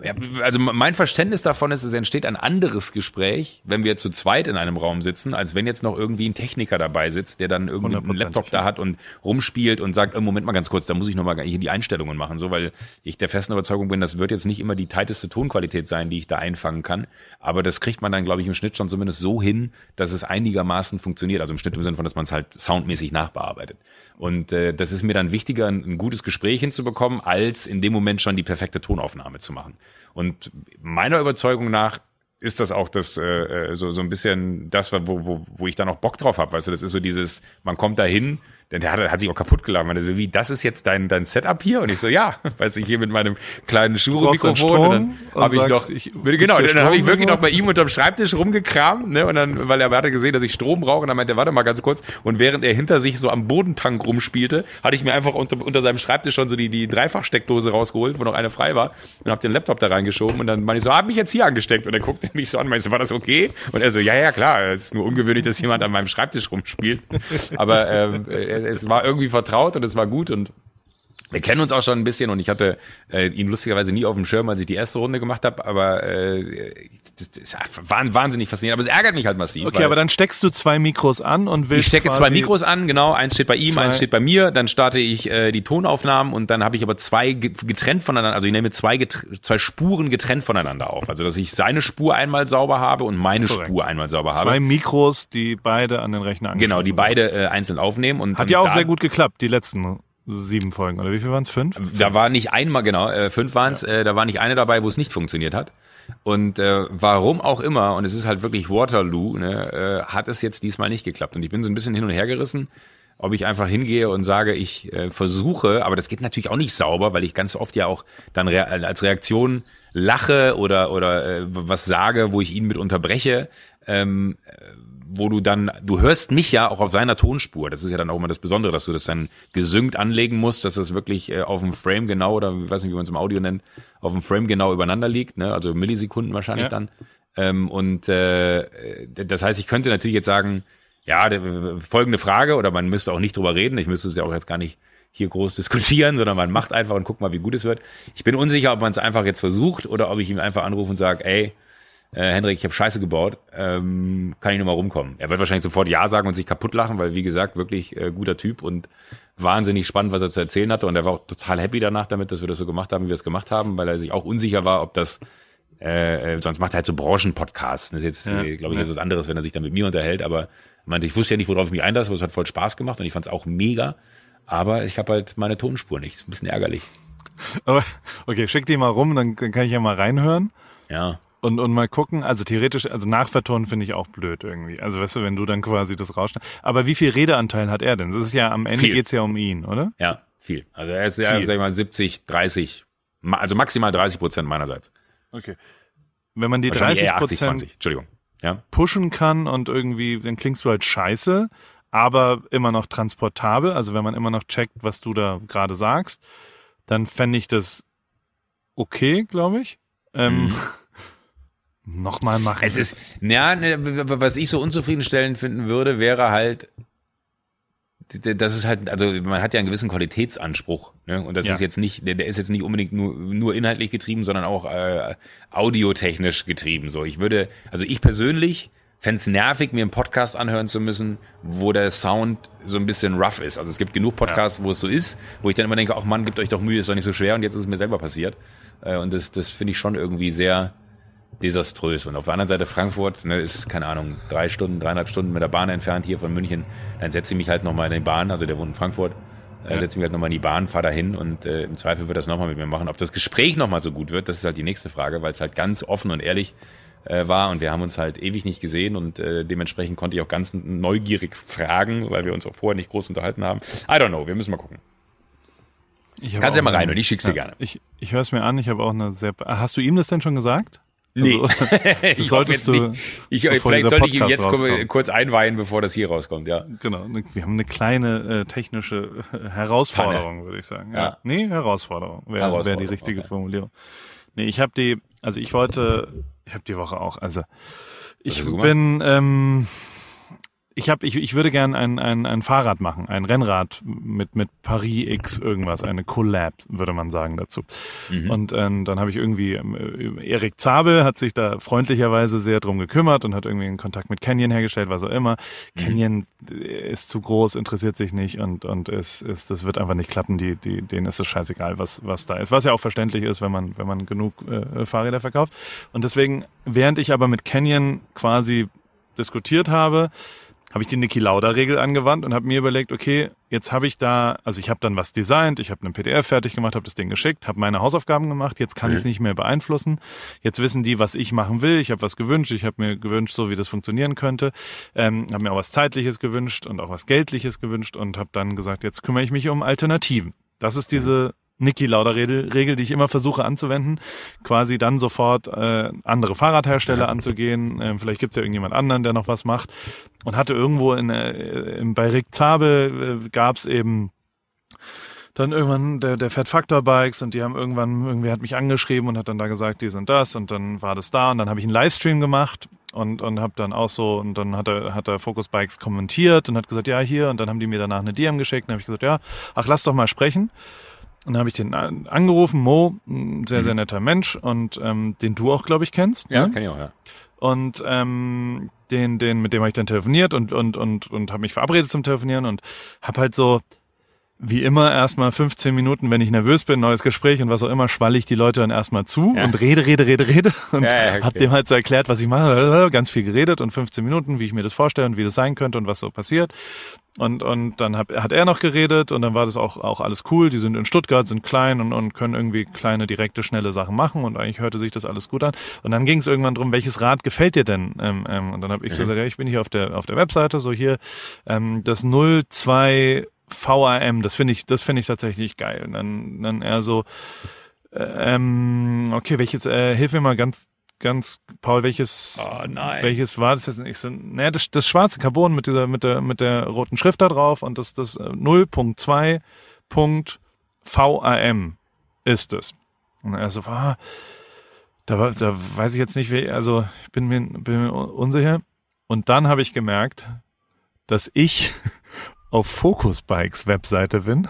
ja, also mein Verständnis davon ist, es entsteht ein anderes Gespräch, wenn wir zu zweit in einem Raum sitzen, als wenn jetzt noch irgendwie ein Techniker dabei sitzt, der dann irgendwie einen Laptop da hat und rumspielt und sagt, oh, Moment mal ganz kurz, da muss ich nochmal hier die Einstellungen machen, so, weil ich der festen Überzeugung bin, das wird jetzt nicht immer die tighteste Tonqualität sein, die ich da einfangen kann, aber das kriegt man dann, glaube ich, im Schnitt schon zumindest so hin, dass es einigermaßen funktioniert, also im Schnitt im Sinne von, dass man es halt soundmäßig nachbearbeitet. Und äh, das ist mir dann wichtiger, ein, ein gutes Gespräch hinzubekommen, als in dem Moment schon die perfekte Tonaufnahme zu machen. Und meiner Überzeugung nach ist das auch das äh, äh so so ein bisschen das, wo, wo, wo ich da noch Bock drauf habe. Weißt du, das ist so dieses, man kommt da hin, der hat, hat sich auch kaputt geladen. Meine so, wie, das ist jetzt dein, dein Setup hier? Und ich so, ja, weiß ich, hier mit meinem kleinen Shure-Mikrofon. Und dann habe ich noch, ich, genau, dann habe ich wirklich noch bei ihm unterm Schreibtisch rumgekramt, ne, und dann, weil er hatte gesehen, dass ich Strom brauche, und dann meinte er, warte mal ganz kurz. Und während er hinter sich so am Bodentank rumspielte, hatte ich mir einfach unter, unter seinem Schreibtisch schon so die, die Dreifachsteckdose rausgeholt, wo noch eine frei war, und habe den Laptop da reingeschoben, und dann meinte ich so, hab mich jetzt hier angesteckt. Und er guckte mich so an, meinte, war das okay? Und er so, ja, ja, klar, es ist nur ungewöhnlich, dass jemand an meinem Schreibtisch rumspielt. Aber ähm, es war irgendwie vertraut und es war gut und wir kennen uns auch schon ein bisschen und ich hatte äh, ihn lustigerweise nie auf dem Schirm, als ich die erste Runde gemacht habe, aber äh, das, das war wahnsinnig faszinierend. Aber es ärgert mich halt massiv. Okay, aber dann steckst du zwei Mikros an und willst. Ich stecke zwei Mikros an, genau. Eins steht bei ihm, eins steht bei mir. Dann starte ich äh, die Tonaufnahmen und dann habe ich aber zwei getrennt voneinander, also ich nehme zwei, zwei Spuren getrennt voneinander auf. Also dass ich seine Spur einmal sauber habe und meine Korrekt. Spur einmal sauber habe. Zwei Mikros, die beide an den Rechner Genau, die beide äh, einzeln aufnehmen. Und Hat ja auch sehr gut geklappt, die letzten sieben Folgen, oder wie viel waren es? Fünf? Da war nicht einmal, genau, äh, fünf waren es, ja. äh, da war nicht eine dabei, wo es nicht funktioniert hat. Und äh, warum auch immer, und es ist halt wirklich Waterloo, ne, äh, hat es jetzt diesmal nicht geklappt. Und ich bin so ein bisschen hin und her gerissen. ob ich einfach hingehe und sage, ich äh, versuche, aber das geht natürlich auch nicht sauber, weil ich ganz oft ja auch dann rea als Reaktion lache oder oder äh, was sage, wo ich ihn mit unterbreche, ähm, wo du dann, du hörst mich ja auch auf seiner Tonspur. Das ist ja dann auch immer das Besondere, dass du das dann gesynkt anlegen musst, dass das wirklich äh, auf dem Frame genau oder ich weiß nicht, wie man es im Audio nennt, auf dem Frame genau übereinander liegt, ne? also Millisekunden wahrscheinlich ja. dann. Ähm, und äh, das heißt, ich könnte natürlich jetzt sagen, ja, folgende Frage, oder man müsste auch nicht drüber reden, ich müsste es ja auch jetzt gar nicht hier groß diskutieren, sondern man macht einfach und guckt mal, wie gut es wird. Ich bin unsicher, ob man es einfach jetzt versucht oder ob ich ihm einfach anrufe und sage, ey, äh, Henrik, ich habe Scheiße gebaut, ähm, kann ich nur mal rumkommen. Er wird wahrscheinlich sofort Ja sagen und sich kaputt lachen, weil wie gesagt, wirklich äh, guter Typ und wahnsinnig spannend, was er zu erzählen hatte. Und er war auch total happy danach damit, dass wir das so gemacht haben, wie wir es gemacht haben, weil er sich auch unsicher war, ob das äh, sonst macht er halt so Branchenpodcasts. Das ist jetzt, ja, äh, glaube ich, ja. was anderes, wenn er sich dann mit mir unterhält, aber meinte, ich wusste ja nicht, worauf ich mich einlasse, aber es hat voll Spaß gemacht und ich fand es auch mega. Aber ich habe halt meine Tonspur nicht. Ist ein bisschen ärgerlich. Aber, okay, schick die mal rum, dann, dann kann ich ja mal reinhören. Ja. Und, und mal gucken, also theoretisch, also nachvertonen finde ich auch blöd irgendwie. Also weißt du, wenn du dann quasi das rausschneidest. Aber wie viel Redeanteil hat er denn? Das ist ja, am Ende viel. geht's ja um ihn, oder? Ja, viel. Also er ist ja, sag ich mal, 70, 30, also maximal 30 Prozent meinerseits. Okay. Wenn man die 30 Prozent Entschuldigung. Ja. pushen kann und irgendwie, dann klingst du halt scheiße, aber immer noch transportabel. Also wenn man immer noch checkt, was du da gerade sagst, dann fände ich das okay, glaube ich. Ähm, mhm. Nochmal machen. Es ist, ja, ne, was ich so unzufriedenstellend finden würde, wäre halt, das ist halt, also man hat ja einen gewissen Qualitätsanspruch, ne? Und das ja. ist jetzt nicht, der, der ist jetzt nicht unbedingt nur, nur inhaltlich getrieben, sondern auch äh, audiotechnisch getrieben. So, ich würde, also ich persönlich fände es nervig, mir einen Podcast anhören zu müssen, wo der Sound so ein bisschen rough ist. Also es gibt genug Podcasts, ja. wo es so ist, wo ich dann immer denke, ach Mann, gebt euch doch Mühe, ist doch nicht so schwer und jetzt ist es mir selber passiert. Äh, und das, das finde ich schon irgendwie sehr, desaströs. Und auf der anderen Seite Frankfurt ne, ist, keine Ahnung, drei Stunden, dreieinhalb Stunden mit der Bahn entfernt hier von München. Dann setze ich mich halt nochmal in die Bahn, also der wohnt in Frankfurt, äh, ja. setze mich halt nochmal in die Bahn, fahre dahin und äh, im Zweifel wird das nochmal mit mir machen. Ob das Gespräch nochmal so gut wird, das ist halt die nächste Frage, weil es halt ganz offen und ehrlich äh, war und wir haben uns halt ewig nicht gesehen und äh, dementsprechend konnte ich auch ganz neugierig fragen, weil wir uns auch vorher nicht groß unterhalten haben. I don't know, wir müssen mal gucken. Kannst ja mal rein und ich schick's dir gerne. Ich, ich höre es mir an, ich habe auch eine sehr. Hast du ihm das denn schon gesagt? Nee. Also, ich solltest du. Ich, vielleicht sollte ich ihn jetzt rauskommt. kurz einweihen, bevor das hier rauskommt, ja. Genau. Wir haben eine kleine äh, technische äh, Herausforderung, würde ich sagen. Ja. ja. Nee, Herausforderung wäre wär die richtige okay. Formulierung. Nee, ich habe die, also ich wollte, ich habe die Woche auch, also ich bin, ähm, ich habe, ich, ich würde gern ein, ein, ein Fahrrad machen, ein Rennrad mit mit Paris X irgendwas, eine Collab würde man sagen dazu. Mhm. Und äh, dann habe ich irgendwie äh, Erik Zabel hat sich da freundlicherweise sehr drum gekümmert und hat irgendwie einen Kontakt mit Canyon hergestellt, was auch immer. Mhm. Canyon ist zu groß, interessiert sich nicht und und es ist das wird einfach nicht klappen. Die die denen ist es scheißegal, was was da ist, was ja auch verständlich ist, wenn man wenn man genug äh, Fahrräder verkauft. Und deswegen, während ich aber mit Canyon quasi diskutiert habe, habe ich die Niki Lauda-Regel angewandt und habe mir überlegt, okay, jetzt habe ich da, also ich habe dann was designt, ich habe einen PDF fertig gemacht, habe das Ding geschickt, habe meine Hausaufgaben gemacht, jetzt kann mhm. ich es nicht mehr beeinflussen. Jetzt wissen die, was ich machen will. Ich habe was gewünscht, ich habe mir gewünscht, so wie das funktionieren könnte. Ähm, habe mir auch was Zeitliches gewünscht und auch was Geldliches gewünscht und habe dann gesagt, jetzt kümmere ich mich um Alternativen. Das ist diese Niki Lauder Regel, Regel, die ich immer versuche anzuwenden, quasi dann sofort äh, andere Fahrradhersteller anzugehen. Ähm, vielleicht gibt es ja irgendjemand anderen, der noch was macht. Und hatte irgendwo in, äh, bei Rick Zabel äh, gab es eben dann irgendwann der, der Fat Factor Bikes und die haben irgendwann, irgendwie hat mich angeschrieben und hat dann da gesagt, dies und das und dann war das da und dann habe ich einen Livestream gemacht und, und habe dann auch so und dann hat er, hat er Focus Bikes kommentiert und hat gesagt, ja hier und dann haben die mir danach eine DM geschickt und habe ich gesagt, ja, ach lass doch mal sprechen. Und dann habe ich den angerufen, Mo, ein sehr, sehr mhm. netter Mensch und ähm, den du auch, glaube ich, kennst. Ja, ne? kenn ich auch, ja. Und ähm, den, den, mit dem habe ich dann telefoniert und, und, und, und habe mich verabredet zum Telefonieren und habe halt so, wie immer erstmal 15 Minuten, wenn ich nervös bin, neues Gespräch und was auch immer, schwalle ich die Leute dann erstmal zu Ja. und rede, rede, rede, rede und Ja, ja, okay. hab dem halt so erklärt, was ich mache, ganz viel geredet und 15 Minuten, wie ich mir das vorstelle und wie das sein könnte und was so passiert. Und, und dann hab, hat er noch geredet und dann war das auch, auch alles cool. Die sind in Stuttgart, sind klein und, und können irgendwie kleine, direkte, schnelle Sachen machen und eigentlich hörte sich das alles gut an. Und dann ging es irgendwann drum, welches Rad gefällt dir denn? Ähm, ähm, und dann habe ich so gesagt, ja, ich bin hier auf der, auf der Webseite, so hier ähm, das 02 VAM, das finde ich, das finde ich tatsächlich geil. Und dann, dann eher so, äh, ähm, okay, welches, äh, hilf mir mal ganz, ganz, Paul, welches, Oh nein. welches war das jetzt? Ich so, naja, das, das schwarze Carbon mit dieser, mit der, mit der roten Schrift da drauf und das, das äh, 0.2.VAM ist es. Und er so, ah, da, war, da weiß ich jetzt nicht, wie, also ich bin mir, bin mir unsicher. Und dann habe ich gemerkt, dass ich auf Focus Bikes Webseite bin,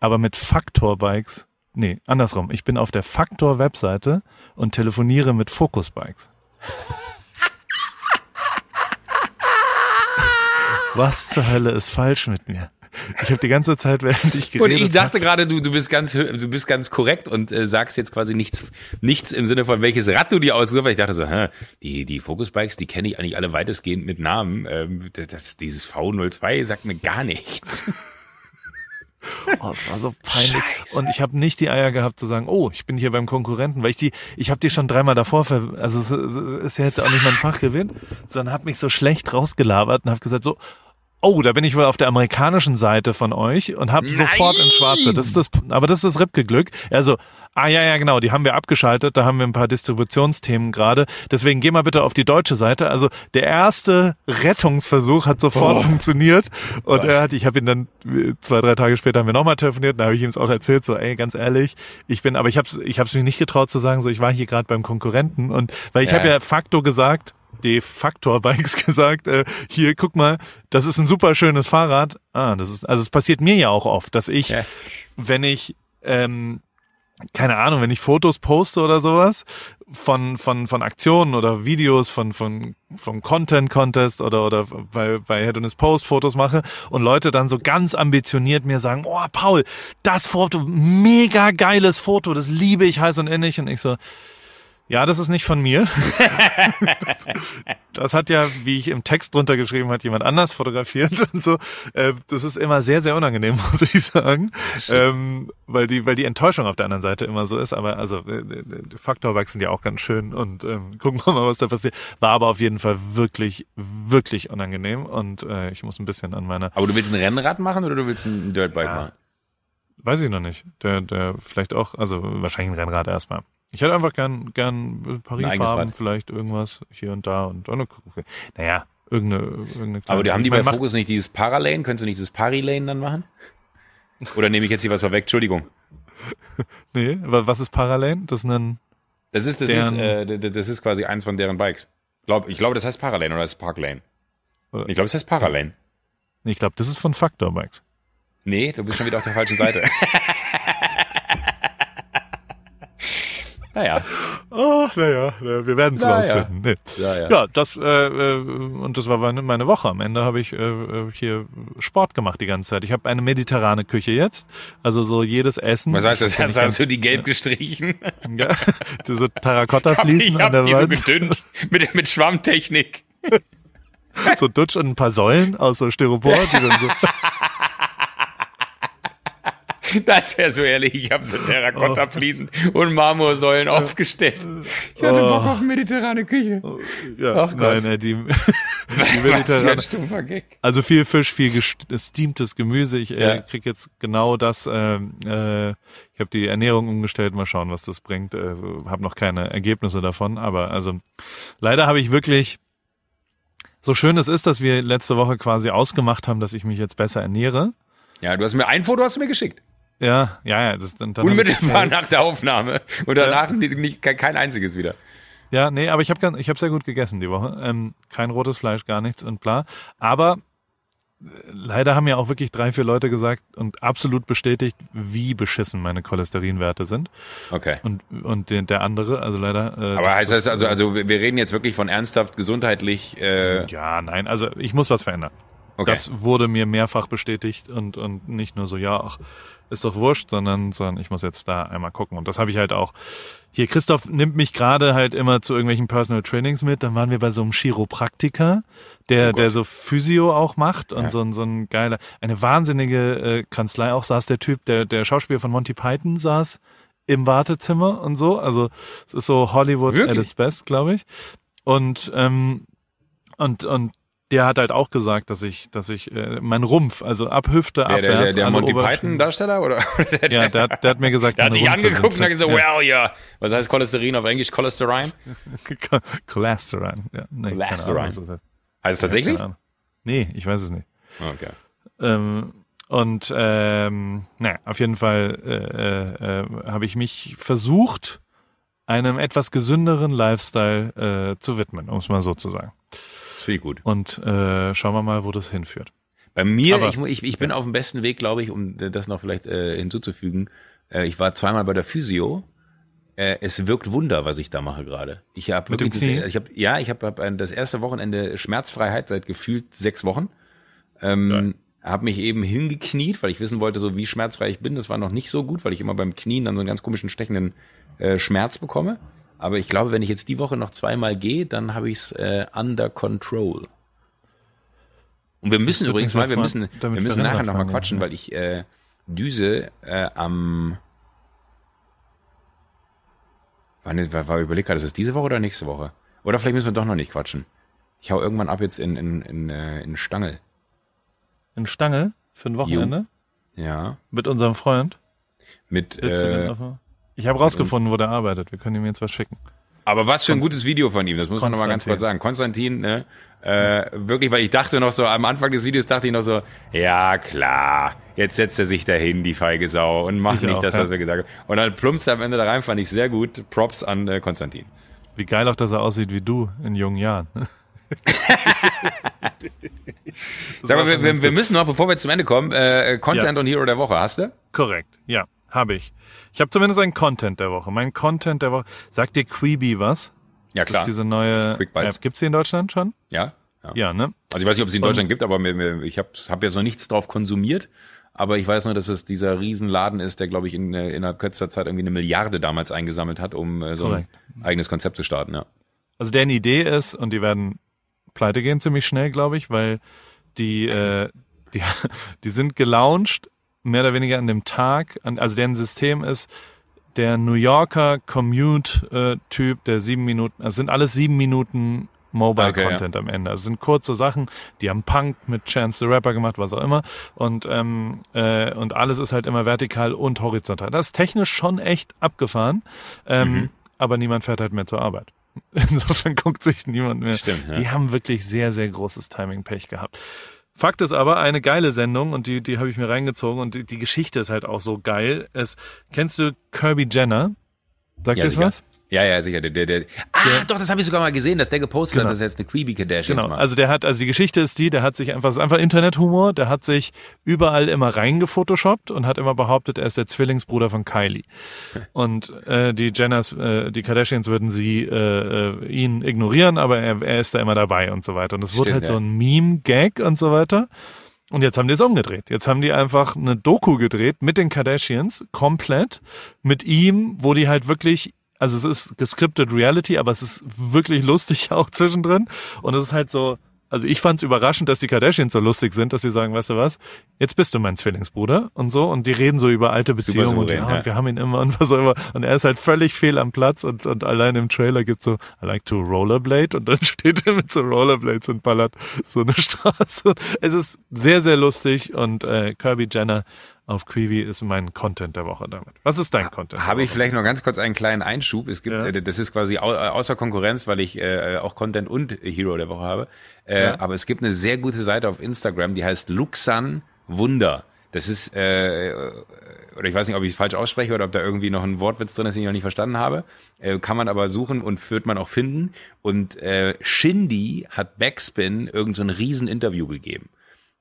aber mit Faktor Bikes, nee, andersrum. Ich bin auf der Faktor Webseite und telefoniere mit Focus Bikes. Was zur Hölle ist falsch mit mir? Ich habe die ganze Zeit, während ich Und geredet ich dachte gerade, du, du bist ganz, du bist ganz korrekt und äh, sagst jetzt quasi nichts, nichts im Sinne von welches Rad du dir aussuchst, weil ich dachte so, hä, die, die Focusbikes, die kenne ich eigentlich alle weitestgehend mit Namen. Ähm, das, dieses V02 sagt mir gar nichts. Oh, es war so peinlich. Und ich habe nicht die Eier gehabt zu sagen, oh, ich bin hier beim Konkurrenten, weil ich die, ich habe die schon dreimal davor, ver also es ist ja jetzt auch nicht mein Fachgewinn, sondern habe mich so schlecht rausgelabert und habe gesagt so, oh, da bin ich wohl auf der amerikanischen Seite von euch und habe sofort ins Schwarze. Das ist das, aber das ist das Ripke-Glück. Also, ah ja, ja, genau, die haben wir abgeschaltet, da haben wir ein paar Distributionsthemen gerade. Deswegen geh mal bitte auf die deutsche Seite. Also der erste Rettungsversuch hat sofort funktioniert und er hat, ich habe ihn dann zwei, drei Tage später haben wir nochmal telefoniert, da habe ich ihm es auch erzählt, so, ey, ganz ehrlich, ich bin, aber ich habe ich hab's mich nicht getraut zu sagen, so, ich war hier gerade beim Konkurrenten und weil ich Ja. habe ja Facto gesagt, de Factor Bikes gesagt, äh, hier, guck mal, das ist ein super schönes Fahrrad. Ah, das ist, also es passiert mir ja auch oft, dass ich, Ja. wenn ich, ähm, keine Ahnung, wenn ich Fotos poste oder sowas von, von, von Aktionen oder Videos von, von, vom Content Contest oder, oder bei, bei Head on His Post Fotos mache und Leute dann so ganz ambitioniert mir sagen, oh, Paul, das Foto, mega geiles Foto, das liebe ich heiß und innig und ich so, ja, das ist nicht von mir. das, das hat ja, wie ich im Text drunter geschrieben hat, jemand anders fotografiert und so. Äh, das ist immer sehr, sehr unangenehm, muss ich sagen. Ähm, weil die, weil die Enttäuschung auf der anderen Seite immer so ist. Aber also äh, äh, Faktorbikes sind ja auch ganz schön und ähm, gucken wir mal, was da passiert. War aber auf jeden Fall wirklich, wirklich unangenehm und äh, ich muss ein bisschen an meiner, Aber du willst ein Rennrad machen oder du willst ein Dirtbike Ja. machen? weiß ich noch nicht. Der, der vielleicht auch, also wahrscheinlich ein Rennrad erstmal. Ich hätte einfach gern, gern Paris-Farben, vielleicht irgendwas hier und da und dann gucken. Naja, irgendeine, irgendeine Aber die haben die bei Focus nicht dieses Paralane? Könntest du nicht dieses Parilane dann machen? Oder nehme ich jetzt hier was vorweg? Entschuldigung. Nee, wa- was ist Parallel? Das ist ein, Das ist, das ist, Deren- äh, d- das ist quasi eins von deren Bikes. Glaub, ich glaube, das heißt Paralane oder das ist Parklane. Ich glaube, das heißt Paralane. ich glaube, das ist von Factor Bikes. Nee, du bist schon wieder auf der falschen Seite. naja. Oh, naja, wir werden es Na ja. rausfinden. Nee. Ja, ja. Das äh, äh, und das war meine, Woche. Am Ende habe ich äh, äh, hier Sport gemacht die ganze Zeit. Ich habe eine mediterrane Küche jetzt, also so jedes Essen. Was heißt das? Weiß Hast, du die gelb gestrichen? Ja, diese Ich Terrakotta-Fliesen hab an der die so Wand, gedünnt mit, mit Schwammtechnik. so Dutsch und ein paar Säulen aus so Styropor, die dann so Das wäre so ehrlich. Ich habe so Terrakotta-Fliesen und Marmorsäulen aufgestellt. Ich hatte Bock auf mediterrane Küche. Ja, Ach Gott. nein, äh, die, die mediterrane, ein stumpfer Gag. also viel Fisch, viel gesteamtes Gemüse. Ich äh, Ja. krieg jetzt genau das. ähm, äh, ich habe die Ernährung umgestellt. Mal schauen, was das bringt. Äh, habe noch keine Ergebnisse davon, aber also leider habe ich wirklich. So schön es ist, dass wir letzte Woche quasi ausgemacht haben, dass ich mich jetzt besser ernähre. Ja, du hast mir ein Foto hast du mir geschickt. Ja, ja, ja. Das, dann, dann ich Unmittelbar gefailt. nach der Aufnahme. Und danach nicht, nicht, kein- einziges wieder. Ja, nee, aber ich habe ich hab sehr gut gegessen die Woche. Ähm, kein rotes Fleisch, gar nichts und bla. Aber äh, leider haben ja auch wirklich drei, vier Leute gesagt und absolut bestätigt, wie beschissen meine Cholesterinwerte sind. Okay. Und, und der, der andere, also leider. Äh, Aber heißt das, also, also wir wir reden jetzt wirklich von ernsthaft gesundheitlich, äh, Ja, nein, also ich muss was verändern. Okay. Das wurde mir mehrfach bestätigt und, und nicht nur so, ja, ach, ist doch wurscht, sondern, sondern ich muss jetzt da einmal gucken. Und das habe ich halt auch. Hier, Christoph nimmt mich gerade halt immer zu irgendwelchen Personal Trainings mit. Dann waren wir bei so einem Chiropraktiker, der, Oh der so Physio auch macht und Ja. so, ein so ein geiler, eine wahnsinnige äh, Kanzlei auch saß der Typ, der, der Schauspieler von Monty Python saß im Wartezimmer und so. Also es ist so Hollywood Wirklich? at its best, glaube ich. Und ähm, und und der hat halt auch gesagt, dass ich, dass ich äh, mein Rumpf, also ab Hüfte Der, der, der, abwärts, der alle Monty Python Darsteller oder? Ja, der, hat- der hat mir gesagt, Der hat dich angeguckt und hat gesagt, well, ja. Was heißt Cholesterin auf Englisch? Cholesterin? Ja. Cholesterol. Ja, nee, keine Cholesterol. Ahnung, das heißt. Heißt es tatsächlich? Nee, ich weiß es nicht. Okay. Ähm, und ähm, naja, auf jeden Fall äh, äh, äh, habe ich mich versucht, einem etwas gesünderen Lifestyle äh, zu widmen, um es mal so zu sagen. Finde ich gut. Und äh, schauen wir mal, wo das hinführt. Bei mir, Aber- ich, ich, ich bin auf dem besten Weg, glaube ich, um äh, das noch vielleicht äh, hinzuzufügen. Äh, ich war zweimal bei der Physio. Äh, es wirkt Wunder, was ich da mache gerade. Ich habe wirklich das, ich habe ja, ich habe hab ein- das erste Wochenende Schmerzfreiheit seit gefühlt sechs Wochen. Ähm, habe mich eben hingekniet, weil ich wissen wollte, so wie schmerzfrei ich bin. Das war noch nicht so gut, weil ich immer beim Knien dann so einen ganz komischen stechenden äh, Schmerz bekomme. Aber ich glaube, wenn ich jetzt die Woche noch zweimal gehe, dann habe ich es äh, under control. Und wir müssen übrigens mal, wir müssen, wir müssen nachher länger noch mal fahren, quatschen, ja. weil ich äh, düse äh, am Wann war, war überlegt gerade, ist es diese Woche oder nächste Woche? Oder vielleicht müssen wir doch noch nicht quatschen. Ich hau irgendwann ab jetzt in, in, in, äh, in Stangel. In Stangel für ein Wochenende Ja. mit unserem Freund. Mit, Willst äh, ich habe rausgefunden, wo der arbeitet. Wir können ihm jetzt was schicken. aber was für ein gutes Video von ihm, das muss man noch mal ganz kurz sagen. Konstantin, ne, äh, wirklich, weil ich dachte noch so, am Anfang des Videos dachte ich noch so, ja klar, jetzt setzt er sich dahin, die feige Sau, und macht Ich nicht auch, das, ja. was wir gesagt haben. Und dann plumpst er am Ende da rein, fand ich sehr gut. Props an äh, Konstantin. Wie geil auch, dass er aussieht wie du in jungen Jahren. Sag mal, wir, wir, wir müssen noch, bevor wir zum Ende kommen, äh, Content Ja. und Hero der Woche, hast du? Korrekt, ja, habe ich. Ich habe zumindest einen Content der Woche. Mein Content der Woche. Sagt dir Quibi was? Ja, Das klar. ist diese neue Quick Bites. App. Gibt's die in Deutschland schon? Ja? ja. Ja, ne? Also ich weiß nicht, ob es sie in Und- Deutschland gibt, aber mir, mir, ich habe hab jetzt noch nichts drauf konsumiert. Aber ich weiß nur, dass es dieser Riesenladen ist, der, glaube ich, in, äh, innerhalb kürzester Zeit irgendwie eine Milliarde damals eingesammelt hat, um äh, so ein Korrekt. eigenes Konzept zu starten. Ja. Also deren Idee ist, und die werden pleite gehen ziemlich schnell, glaube ich, weil die, äh, die, die sind gelauncht, mehr oder weniger an dem Tag, an, also deren System ist, der New Yorker Commute-Typ, der sieben Minuten, also sind alles sieben Minuten Mobile Okay, ja. Content am Ende. Also es sind kurze Sachen, die haben Punk mit Chance the Rapper gemacht, was auch immer. Und, ähm, äh, und alles ist halt immer vertikal und horizontal. Das ist technisch schon echt abgefahren. Ähm, Mhm. Aber niemand fährt halt mehr zur Arbeit. Insofern guckt sich niemand mehr. Stimmt, ja. Die haben wirklich sehr, sehr großes Timing-Pech gehabt. Fakt ist aber, eine geile Sendung und die, die habe ich mir reingezogen und die, die Geschichte ist halt auch so geil. Es, kennst du Kirby Jenner? Sagt Ja, das sicher. was? Ja, ja, sicher. Der, der, der, ah, Der- doch, das habe ich sogar mal gesehen, dass der gepostet Genau. hat, dass er jetzt eine Queeby Kardashians Genau, macht. also der hat, also die Geschichte ist die, der hat sich einfach, ist einfach Internethumor, der hat sich überall immer reingefotoshoppt und hat immer behauptet, er ist der Zwillingsbruder von Kylie. Und äh, die Jenners, äh, die Kardashians würden sie äh, äh, ihn ignorieren, aber er, er ist da immer dabei und so weiter. Und es wurde Stimmt, halt so ja. ein Meme-Gag und so weiter. Und jetzt haben die es umgedreht. Jetzt haben die einfach eine Doku gedreht mit den Kardashians, komplett, mit ihm, wo die halt wirklich, also es ist gescriptet Reality, aber es ist wirklich lustig auch zwischendrin. Und es ist halt so, also ich fand es überraschend, dass die Kardashians so lustig sind, dass sie sagen, weißt du was, jetzt bist du mein Zwillingsbruder und so. Und die reden so über alte Beziehungen und, souverän, ja, ja. wir haben ihn immer und was auch immer. Und er ist halt völlig fehl am Platz und, und allein im Trailer gibt's so, I like to rollerblade und dann steht er mit so Rollerblades und ballert so eine Straße. Es ist sehr, sehr lustig und äh, Kirby Jenner auf Quibi ist mein Content der Woche damit. Was ist dein Content? Habe ich vielleicht noch ganz kurz einen kleinen Einschub. Es gibt, Ja. äh, das ist quasi au, äh, außer Konkurrenz, weil ich äh, auch Content und Hero der Woche habe. Äh, Ja. Aber es gibt eine sehr gute Seite auf Instagram, die heißt Luxan Wunder. Das ist, äh, oder ich weiß nicht, ob ich es falsch ausspreche oder ob da irgendwie noch ein Wortwitz drin ist, den ich noch nicht verstanden habe. Äh, kann man aber suchen und wird man auch finden. Und äh, Shindy hat Backspin irgend so ein Rieseninterview gegeben.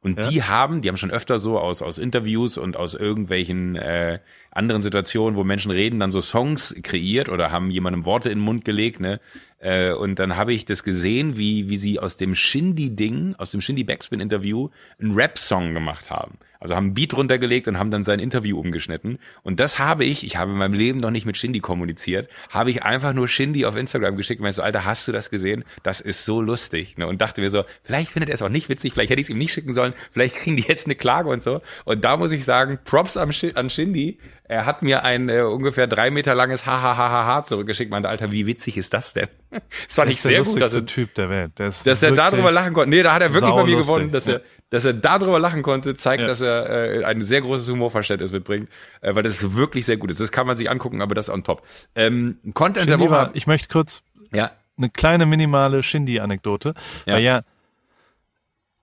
Und Ja. die haben, die haben schon öfter so aus, aus Interviews und aus irgendwelchen äh, anderen Situationen, wo Menschen reden, dann so Songs kreiert oder haben jemandem Worte in den Mund gelegt, ne? Äh, und dann habe ich das gesehen, wie, wie sie aus dem Shindy-Ding, aus dem Shindy-Backspin-Interview einen Rap-Song gemacht haben. Also haben einen Beat runtergelegt und haben dann sein Interview umgeschnitten. Und das habe ich, ich habe in meinem Leben noch nicht mit Shindy kommuniziert, habe ich einfach nur Shindy auf Instagram geschickt und meinte so, Alter, hast du das gesehen? Das ist so lustig. Ne? Und dachte mir so, vielleicht findet er es auch nicht witzig, vielleicht hätte ich es ihm nicht schicken sollen, vielleicht kriegen die jetzt eine Klage und so. Und da muss ich sagen, Props an Shindy. Er hat mir ein äh, ungefähr drei Meter langes Hahaha zurückgeschickt. Meinte, Alter, wie witzig ist das denn? Das fand Der ich ist der sehr gut, dass lustigste er, Typ der Welt. Der ist dass er darüber lachen konnte. Nee, da hat er wirklich bei mir gewonnen, dass er, dass er darüber lachen konnte, zeigt, Ja. dass er äh, ein sehr großes Humorverständnis mitbringt, äh, weil das wirklich sehr gut ist. Das kann man sich angucken, aber das ist on top. Ähm, Content der Shindy Woche. war, ich möchte kurz ja, eine kleine minimale Shindy-Anekdote. Ja. Weil ja,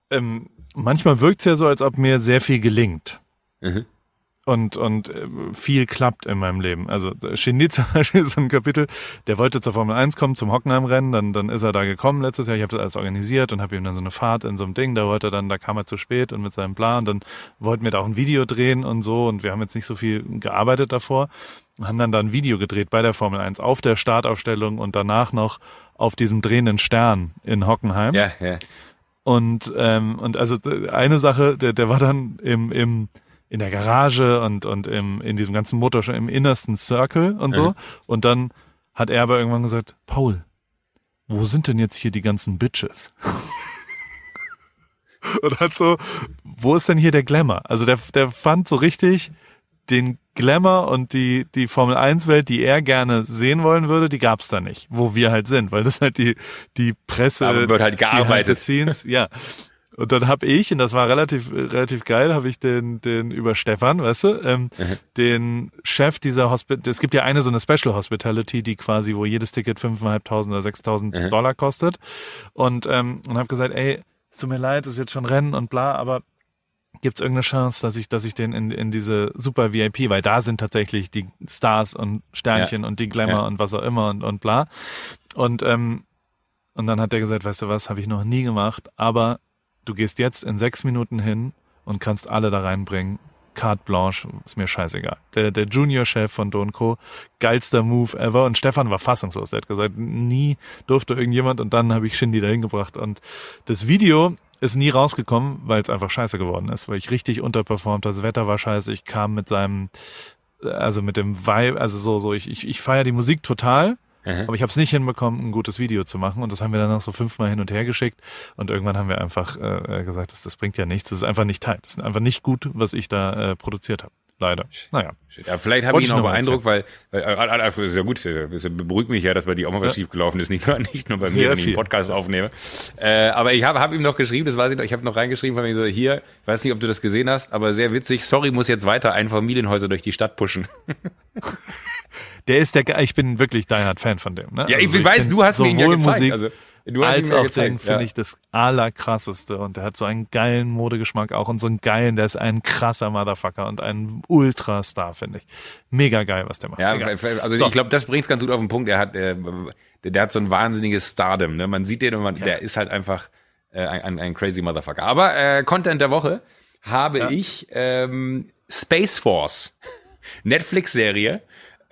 ähm, manchmal wirkt es ja so, als ob mir sehr viel gelingt. Mhm. Und, und äh, viel klappt in meinem Leben. Also äh, Shindy zum Beispiel ist so ein Kapitel, der wollte zur Formel 1 kommen, zum Hockenheim-Rennen, dann, dann ist er da gekommen letztes Jahr, ich habe das alles organisiert und habe ihm dann so eine Fahrt in so einem Ding, da wollte er dann, da kam er zu spät und mit seinem Plan, dann wollten wir da auch ein Video drehen und so und wir haben jetzt nicht so viel gearbeitet davor, haben dann da ein Video gedreht bei der Formel 1 auf der Startaufstellung und danach noch auf diesem drehenden Stern in Hockenheim. ja, ja. Und, ähm, und also d- eine Sache, der, der war dann im, im, in der Garage und, und im, in diesem ganzen Motor schon im innersten Circle und so. Mhm. Und dann hat er aber irgendwann gesagt, Paul, wo sind denn jetzt hier die ganzen Bitches? und hat so, wo ist denn hier der Glamour? Also der, der fand so richtig den Glamour und die, die Formel 1 Welt, die er gerne sehen wollen würde, die gab's da nicht, wo wir halt sind, weil das halt die, die Presse, Aber wird halt Behind gearbeitet. the scenes, ja. Und dann habe ich, und das war relativ relativ geil, habe ich den den über Stefan, weißt du, ähm, Mhm. den Chef dieser Hospital. Es gibt ja eine so eine Special Hospitality, die quasi, wo jedes Ticket 5.500 oder 6.000 Mhm. Dollar kostet. Und ähm, und habe gesagt, ey, es tut mir leid, es ist jetzt schon Rennen und bla, aber gibt es irgendeine Chance, dass ich, dass ich den in, in diese super VIP, weil da sind tatsächlich die Stars und Sternchen und die Glamour Ja. und was auch immer und, und bla. Und, ähm, und dann hat er gesagt, weißt du was, habe ich noch nie gemacht, aber du gehst jetzt in sechs Minuten hin und kannst alle da reinbringen. Carte blanche, ist mir scheißegal. Der, der Junior-Chef von Don Co., geilster Move ever. Und Stefan war fassungslos. Der hat gesagt, nie durfte irgendjemand. Und dann habe ich Shindy dahin gebracht. Und das Video ist nie rausgekommen, weil es einfach scheiße geworden ist, weil ich richtig unterperformt. Das Wetter war scheiße. Ich kam mit seinem, also mit dem Vibe, also so, so, ich, ich, ich feiere die Musik total. Mhm. Aber ich habe es nicht hinbekommen, ein gutes Video zu machen. Und das haben wir dann noch so fünfmal hin und her geschickt. Und irgendwann haben wir einfach äh, gesagt, das, das bringt ja nichts. Das ist einfach nicht tight. Das ist einfach nicht gut, was ich da äh, produziert habe. Leider. Naja. Ja, vielleicht habe ich ihn ich auch noch beeindruckt, weil, weil äh, äh, äh, ist ja gut, es beruhigt mich ja, dass bei dir auch mal was Ja. schiefgelaufen ist, nicht nur, nicht nur bei Sehr mir, wenn ich einen. Podcast aufnehme. Äh, aber ich habe hab ihm noch geschrieben, das weiß ich noch, ich habe noch reingeschrieben von mir so, hier, ich weiß nicht, ob du das gesehen hast, aber sehr witzig, sorry, muss jetzt weiter Einfamilienhäuser durch die Stadt pushen. Der ist der, ich bin wirklich dein Fan von dem. Ne? Ja, ich, Also weiß, du hast mir ihn ja gezeigt. Musik also, du hast als auch gezeigt. Ding finde ja. ich das allerkrasseste und der hat so einen geilen Modegeschmack auch und so einen geilen, der ist ein krasser Motherfucker und ein Ultrastar, finde ich. Mega geil, was der macht. Ja, Egal. also So. ich glaube, das bringt's ganz gut auf den Punkt. Er hat, äh, der, hat so ein wahnsinniges Stardom. Ne? Man sieht den und man, der ist halt einfach äh, ein, ein, ein crazy Motherfucker. Aber äh, Content der Woche habe Ja. ich ähm, Space Force, Netflix-Serie.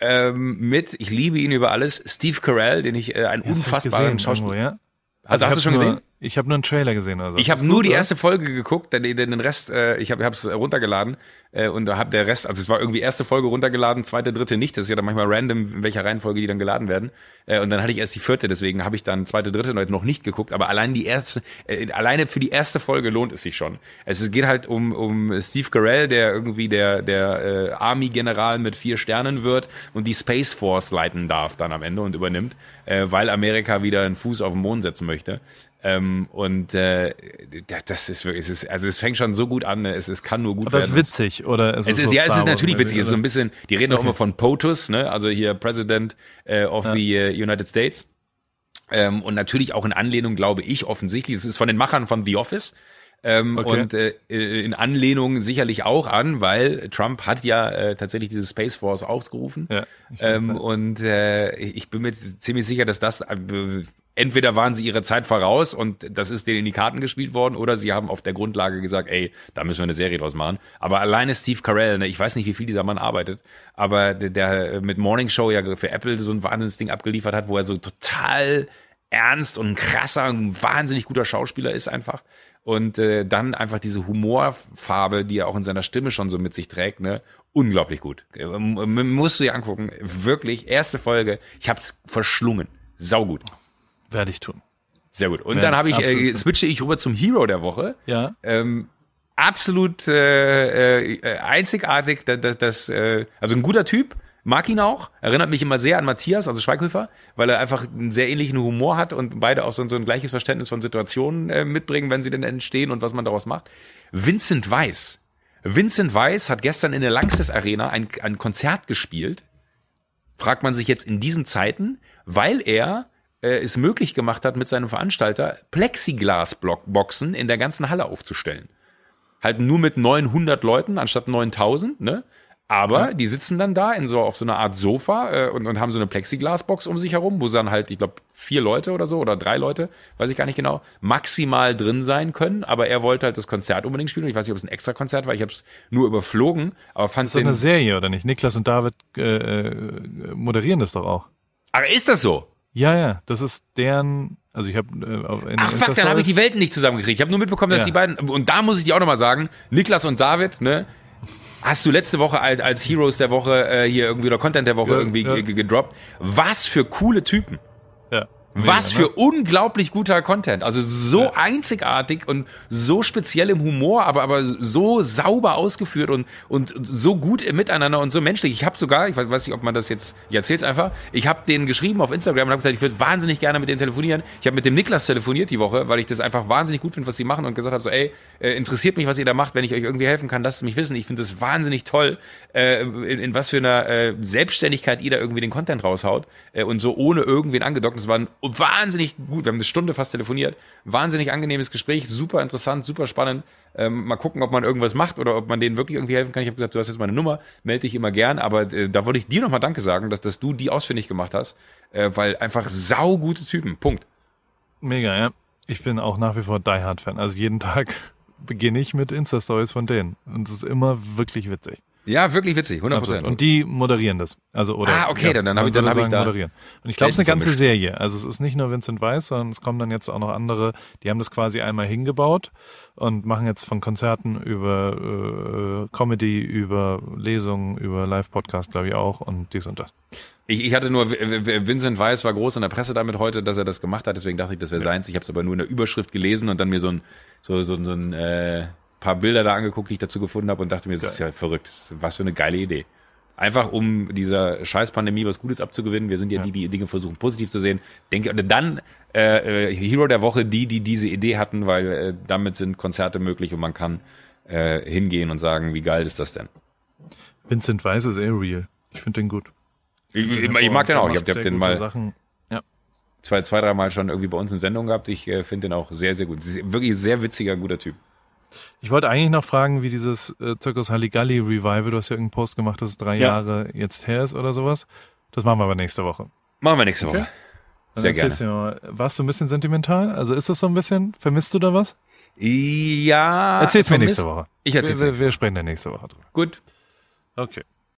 Ähm, mit, ich liebe ihn über alles, Steve Carell, den ich äh, einen ich unfassbaren Schauspieler. ja? Also, hast ich du schon gesehen? Ich habe nur einen Trailer gesehen oder so. Ich habe nur gut, die oder? erste Folge geguckt, den, den, Rest, äh, ich habe es runtergeladen äh, und da hab der Rest, also es war irgendwie erste Folge runtergeladen, zweite, dritte nicht. Das ist ja dann manchmal random, in welcher Reihenfolge die dann geladen werden. Äh, und dann hatte ich erst die vierte, deswegen habe ich dann zweite, dritte noch nicht geguckt. Aber allein die erste, äh, alleine für die erste Folge lohnt es sich schon. Es geht halt um um Steve Carell, der irgendwie der der äh, Army-General mit vier Sternen wird und die Space Force leiten darf dann am Ende und übernimmt, äh, weil Amerika wieder einen Fuß auf den Mond setzen möchte. Ähm, und äh, das- ist wirklich, es ist, also es fängt schon so gut an, ne? es, es kann nur gut Aber werden. ist witzig, oder? Ist Es ist, so ja, es ist natürlich witzig. Es ist so ein bisschen, die reden auch immer von POTUS, ne? also hier President äh, of the äh, United States. Ähm, und natürlich auch in Anlehnung, glaube ich, offensichtlich. Es ist von den Machern von The Office. Ähm, Okay. Und äh, in Anlehnung sicherlich auch an, weil Trump hat ja äh, tatsächlich diese Space Force ausgerufen. Ja, ähm, ja. und äh, ich bin mir ziemlich sicher, dass das äh, entweder waren sie ihre Zeit voraus und das ist denen in die Karten gespielt worden, oder sie haben auf der Grundlage gesagt, ey, da müssen wir eine Serie draus machen. Aber alleine Steve Carell, ne, ich weiß nicht, wie viel dieser Mann arbeitet, aber der, der mit Morning Show ja für Apple so ein Wahnsinnsding abgeliefert hat, wo er so total ernst und krasser, ein wahnsinnig guter Schauspieler ist einfach. Und äh, dann einfach diese Humorfarbe, die er auch in seiner Stimme schon so mit sich trägt, ne? Unglaublich gut. Musst du dir angucken. Wirklich, erste Folge. Ich hab's verschlungen. Saugut. Werde ich tun. Sehr gut. Und dann habe ich, äh, switche ich rüber zum Hero der Woche. Ja. Ähm, absolut äh, äh, einzigartig, das, das, das äh, also ein guter Typ, mag ihn auch, erinnert mich immer sehr an Matthias, also Schweighöfer, weil er einfach einen sehr ähnlichen Humor hat und beide auch so, so ein gleiches Verständnis von Situationen äh, mitbringen, wenn sie denn entstehen und was man daraus macht. Vincent Weiss. Vincent Weiss hat gestern in der Langsys Arena ein, ein Konzert gespielt. Fragt man sich jetzt in diesen Zeiten, weil er äh, es möglich gemacht hat, mit seinem Veranstalter Plexiglas-Boxen in der ganzen Halle aufzustellen. Halt nur mit 900 Leuten anstatt 9000, ne? Aber ja. die sitzen dann da in so auf so einer Art Sofa äh, und, und haben so eine Plexiglasbox um sich herum, wo dann halt, ich glaube, vier Leute oder so oder drei Leute, weiß ich gar nicht genau, maximal drin sein können. Aber er wollte halt das Konzert unbedingt spielen. Ich weiß nicht, ob es ein extra Konzert war. Ich habe es nur überflogen, aber fand es. Ist das eine Serie oder nicht? Niklas und David äh, äh, moderieren das doch auch. Aber ist das so? Ja, ja, das ist deren. Also ich habe äh, Ach fuck, dann habe ich die Welten nicht zusammengekriegt. Ich habe nur mitbekommen, dass ja. die beiden und da muss ich dir auch nochmal sagen, Niklas und David, ne, hast du letzte Woche als, als Heroes der Woche äh, hier irgendwie oder Content der Woche ja, irgendwie ja. gedroppt. Was für coole Typen. Ja. Was für ne? unglaublich guter Content. Also so ja. einzigartig und so speziell im Humor, aber, aber so sauber ausgeführt und, und so gut Miteinander und so menschlich. Ich habe sogar, ich weiß nicht, ob man das jetzt, ich erzähl's einfach, ich habe denen geschrieben auf Instagram und habe gesagt, ich würde wahnsinnig gerne mit denen telefonieren. Ich habe mit dem Niklas telefoniert die Woche, weil ich das einfach wahnsinnig gut finde, was sie machen und gesagt habe, so, ey, äh, interessiert mich, was ihr da macht, wenn ich euch irgendwie helfen kann, lasst es mich wissen. Ich finde das wahnsinnig toll, äh, in, in was für einer äh, Selbstständigkeit ihr da irgendwie den Content raushaut äh, und so ohne irgendwen angedockt. Es war ein wahnsinnig gut, wir haben eine Stunde fast telefoniert, wahnsinnig angenehmes Gespräch, super interessant, super spannend. Ähm, mal gucken, ob man irgendwas macht oder ob man denen wirklich irgendwie helfen kann. Ich habe gesagt, du hast jetzt meine Nummer, melde dich immer gern, aber äh, da wollte ich dir nochmal Danke sagen, dass, dass du die ausfindig gemacht hast, äh, weil einfach saugute Typen, Punkt. Mega, ja. Ich bin auch nach wie vor Die Hard Fan. Also jeden Tag beginne ich mit Insta-Stories von denen. Und es ist immer wirklich witzig. Ja, wirklich witzig, 100 Prozent. Und die moderieren das. Also, oder, ah, okay, ja, dann, dann habe ich, dann hab ich da. Moderieren. Und ich glaube, es ist eine ganze Serie. Also es ist nicht nur Vincent Weiss, sondern es kommen dann jetzt auch noch andere, die haben das quasi einmal hingebaut und machen jetzt von Konzerten über äh, Comedy, über Lesungen, über Live-Podcast, glaube ich auch und dies und das. Ich, ich hatte nur, Vincent Weiss war groß in der Presse damit heute, dass er das gemacht hat, deswegen dachte ich, das wäre ja. seins. Ich habe es aber nur in der Überschrift gelesen und dann mir so ein, so, so, so ein äh, paar Bilder da angeguckt, die ich dazu gefunden habe und dachte mir, das Geil. ist ja verrückt. Was für eine geile Idee. Einfach um dieser Scheißpandemie was Gutes abzugewinnen. Wir sind ja, ja, die, die Dinge versuchen positiv zu sehen. Denke, dann äh, äh, Hero der Woche, die, die diese Idee hatten, weil äh, damit sind Konzerte möglich und man kann äh, hingehen und sagen, wie geil ist das denn? Vincent Weiss ist eh real. Ich finde den gut. Ich, ich, ich mag den auch. Ich habe hab den mal Sachen. Ja. zwei, zwei, drei Mal schon irgendwie bei uns in Sendung gehabt. Ich äh, finde den auch sehr, sehr gut. Wirklich sehr witziger, guter Typ. Ich wollte eigentlich noch fragen, wie dieses äh, Zirkus Halligalli Revival, du hast ja irgendeinen Post gemacht, dass es drei ja. Jahre jetzt her ist oder sowas. Das machen wir aber nächste Woche. Machen wir nächste Woche. Okay. Sehr gerne. Mal, warst du ein bisschen sentimental? Also ist das so ein bisschen, vermisst du da was? Ja. Erzähl's mir nächste Woche. Ich erzähl's wir, wir, wir sprechen da nächste Woche drüber. Gut. Okay.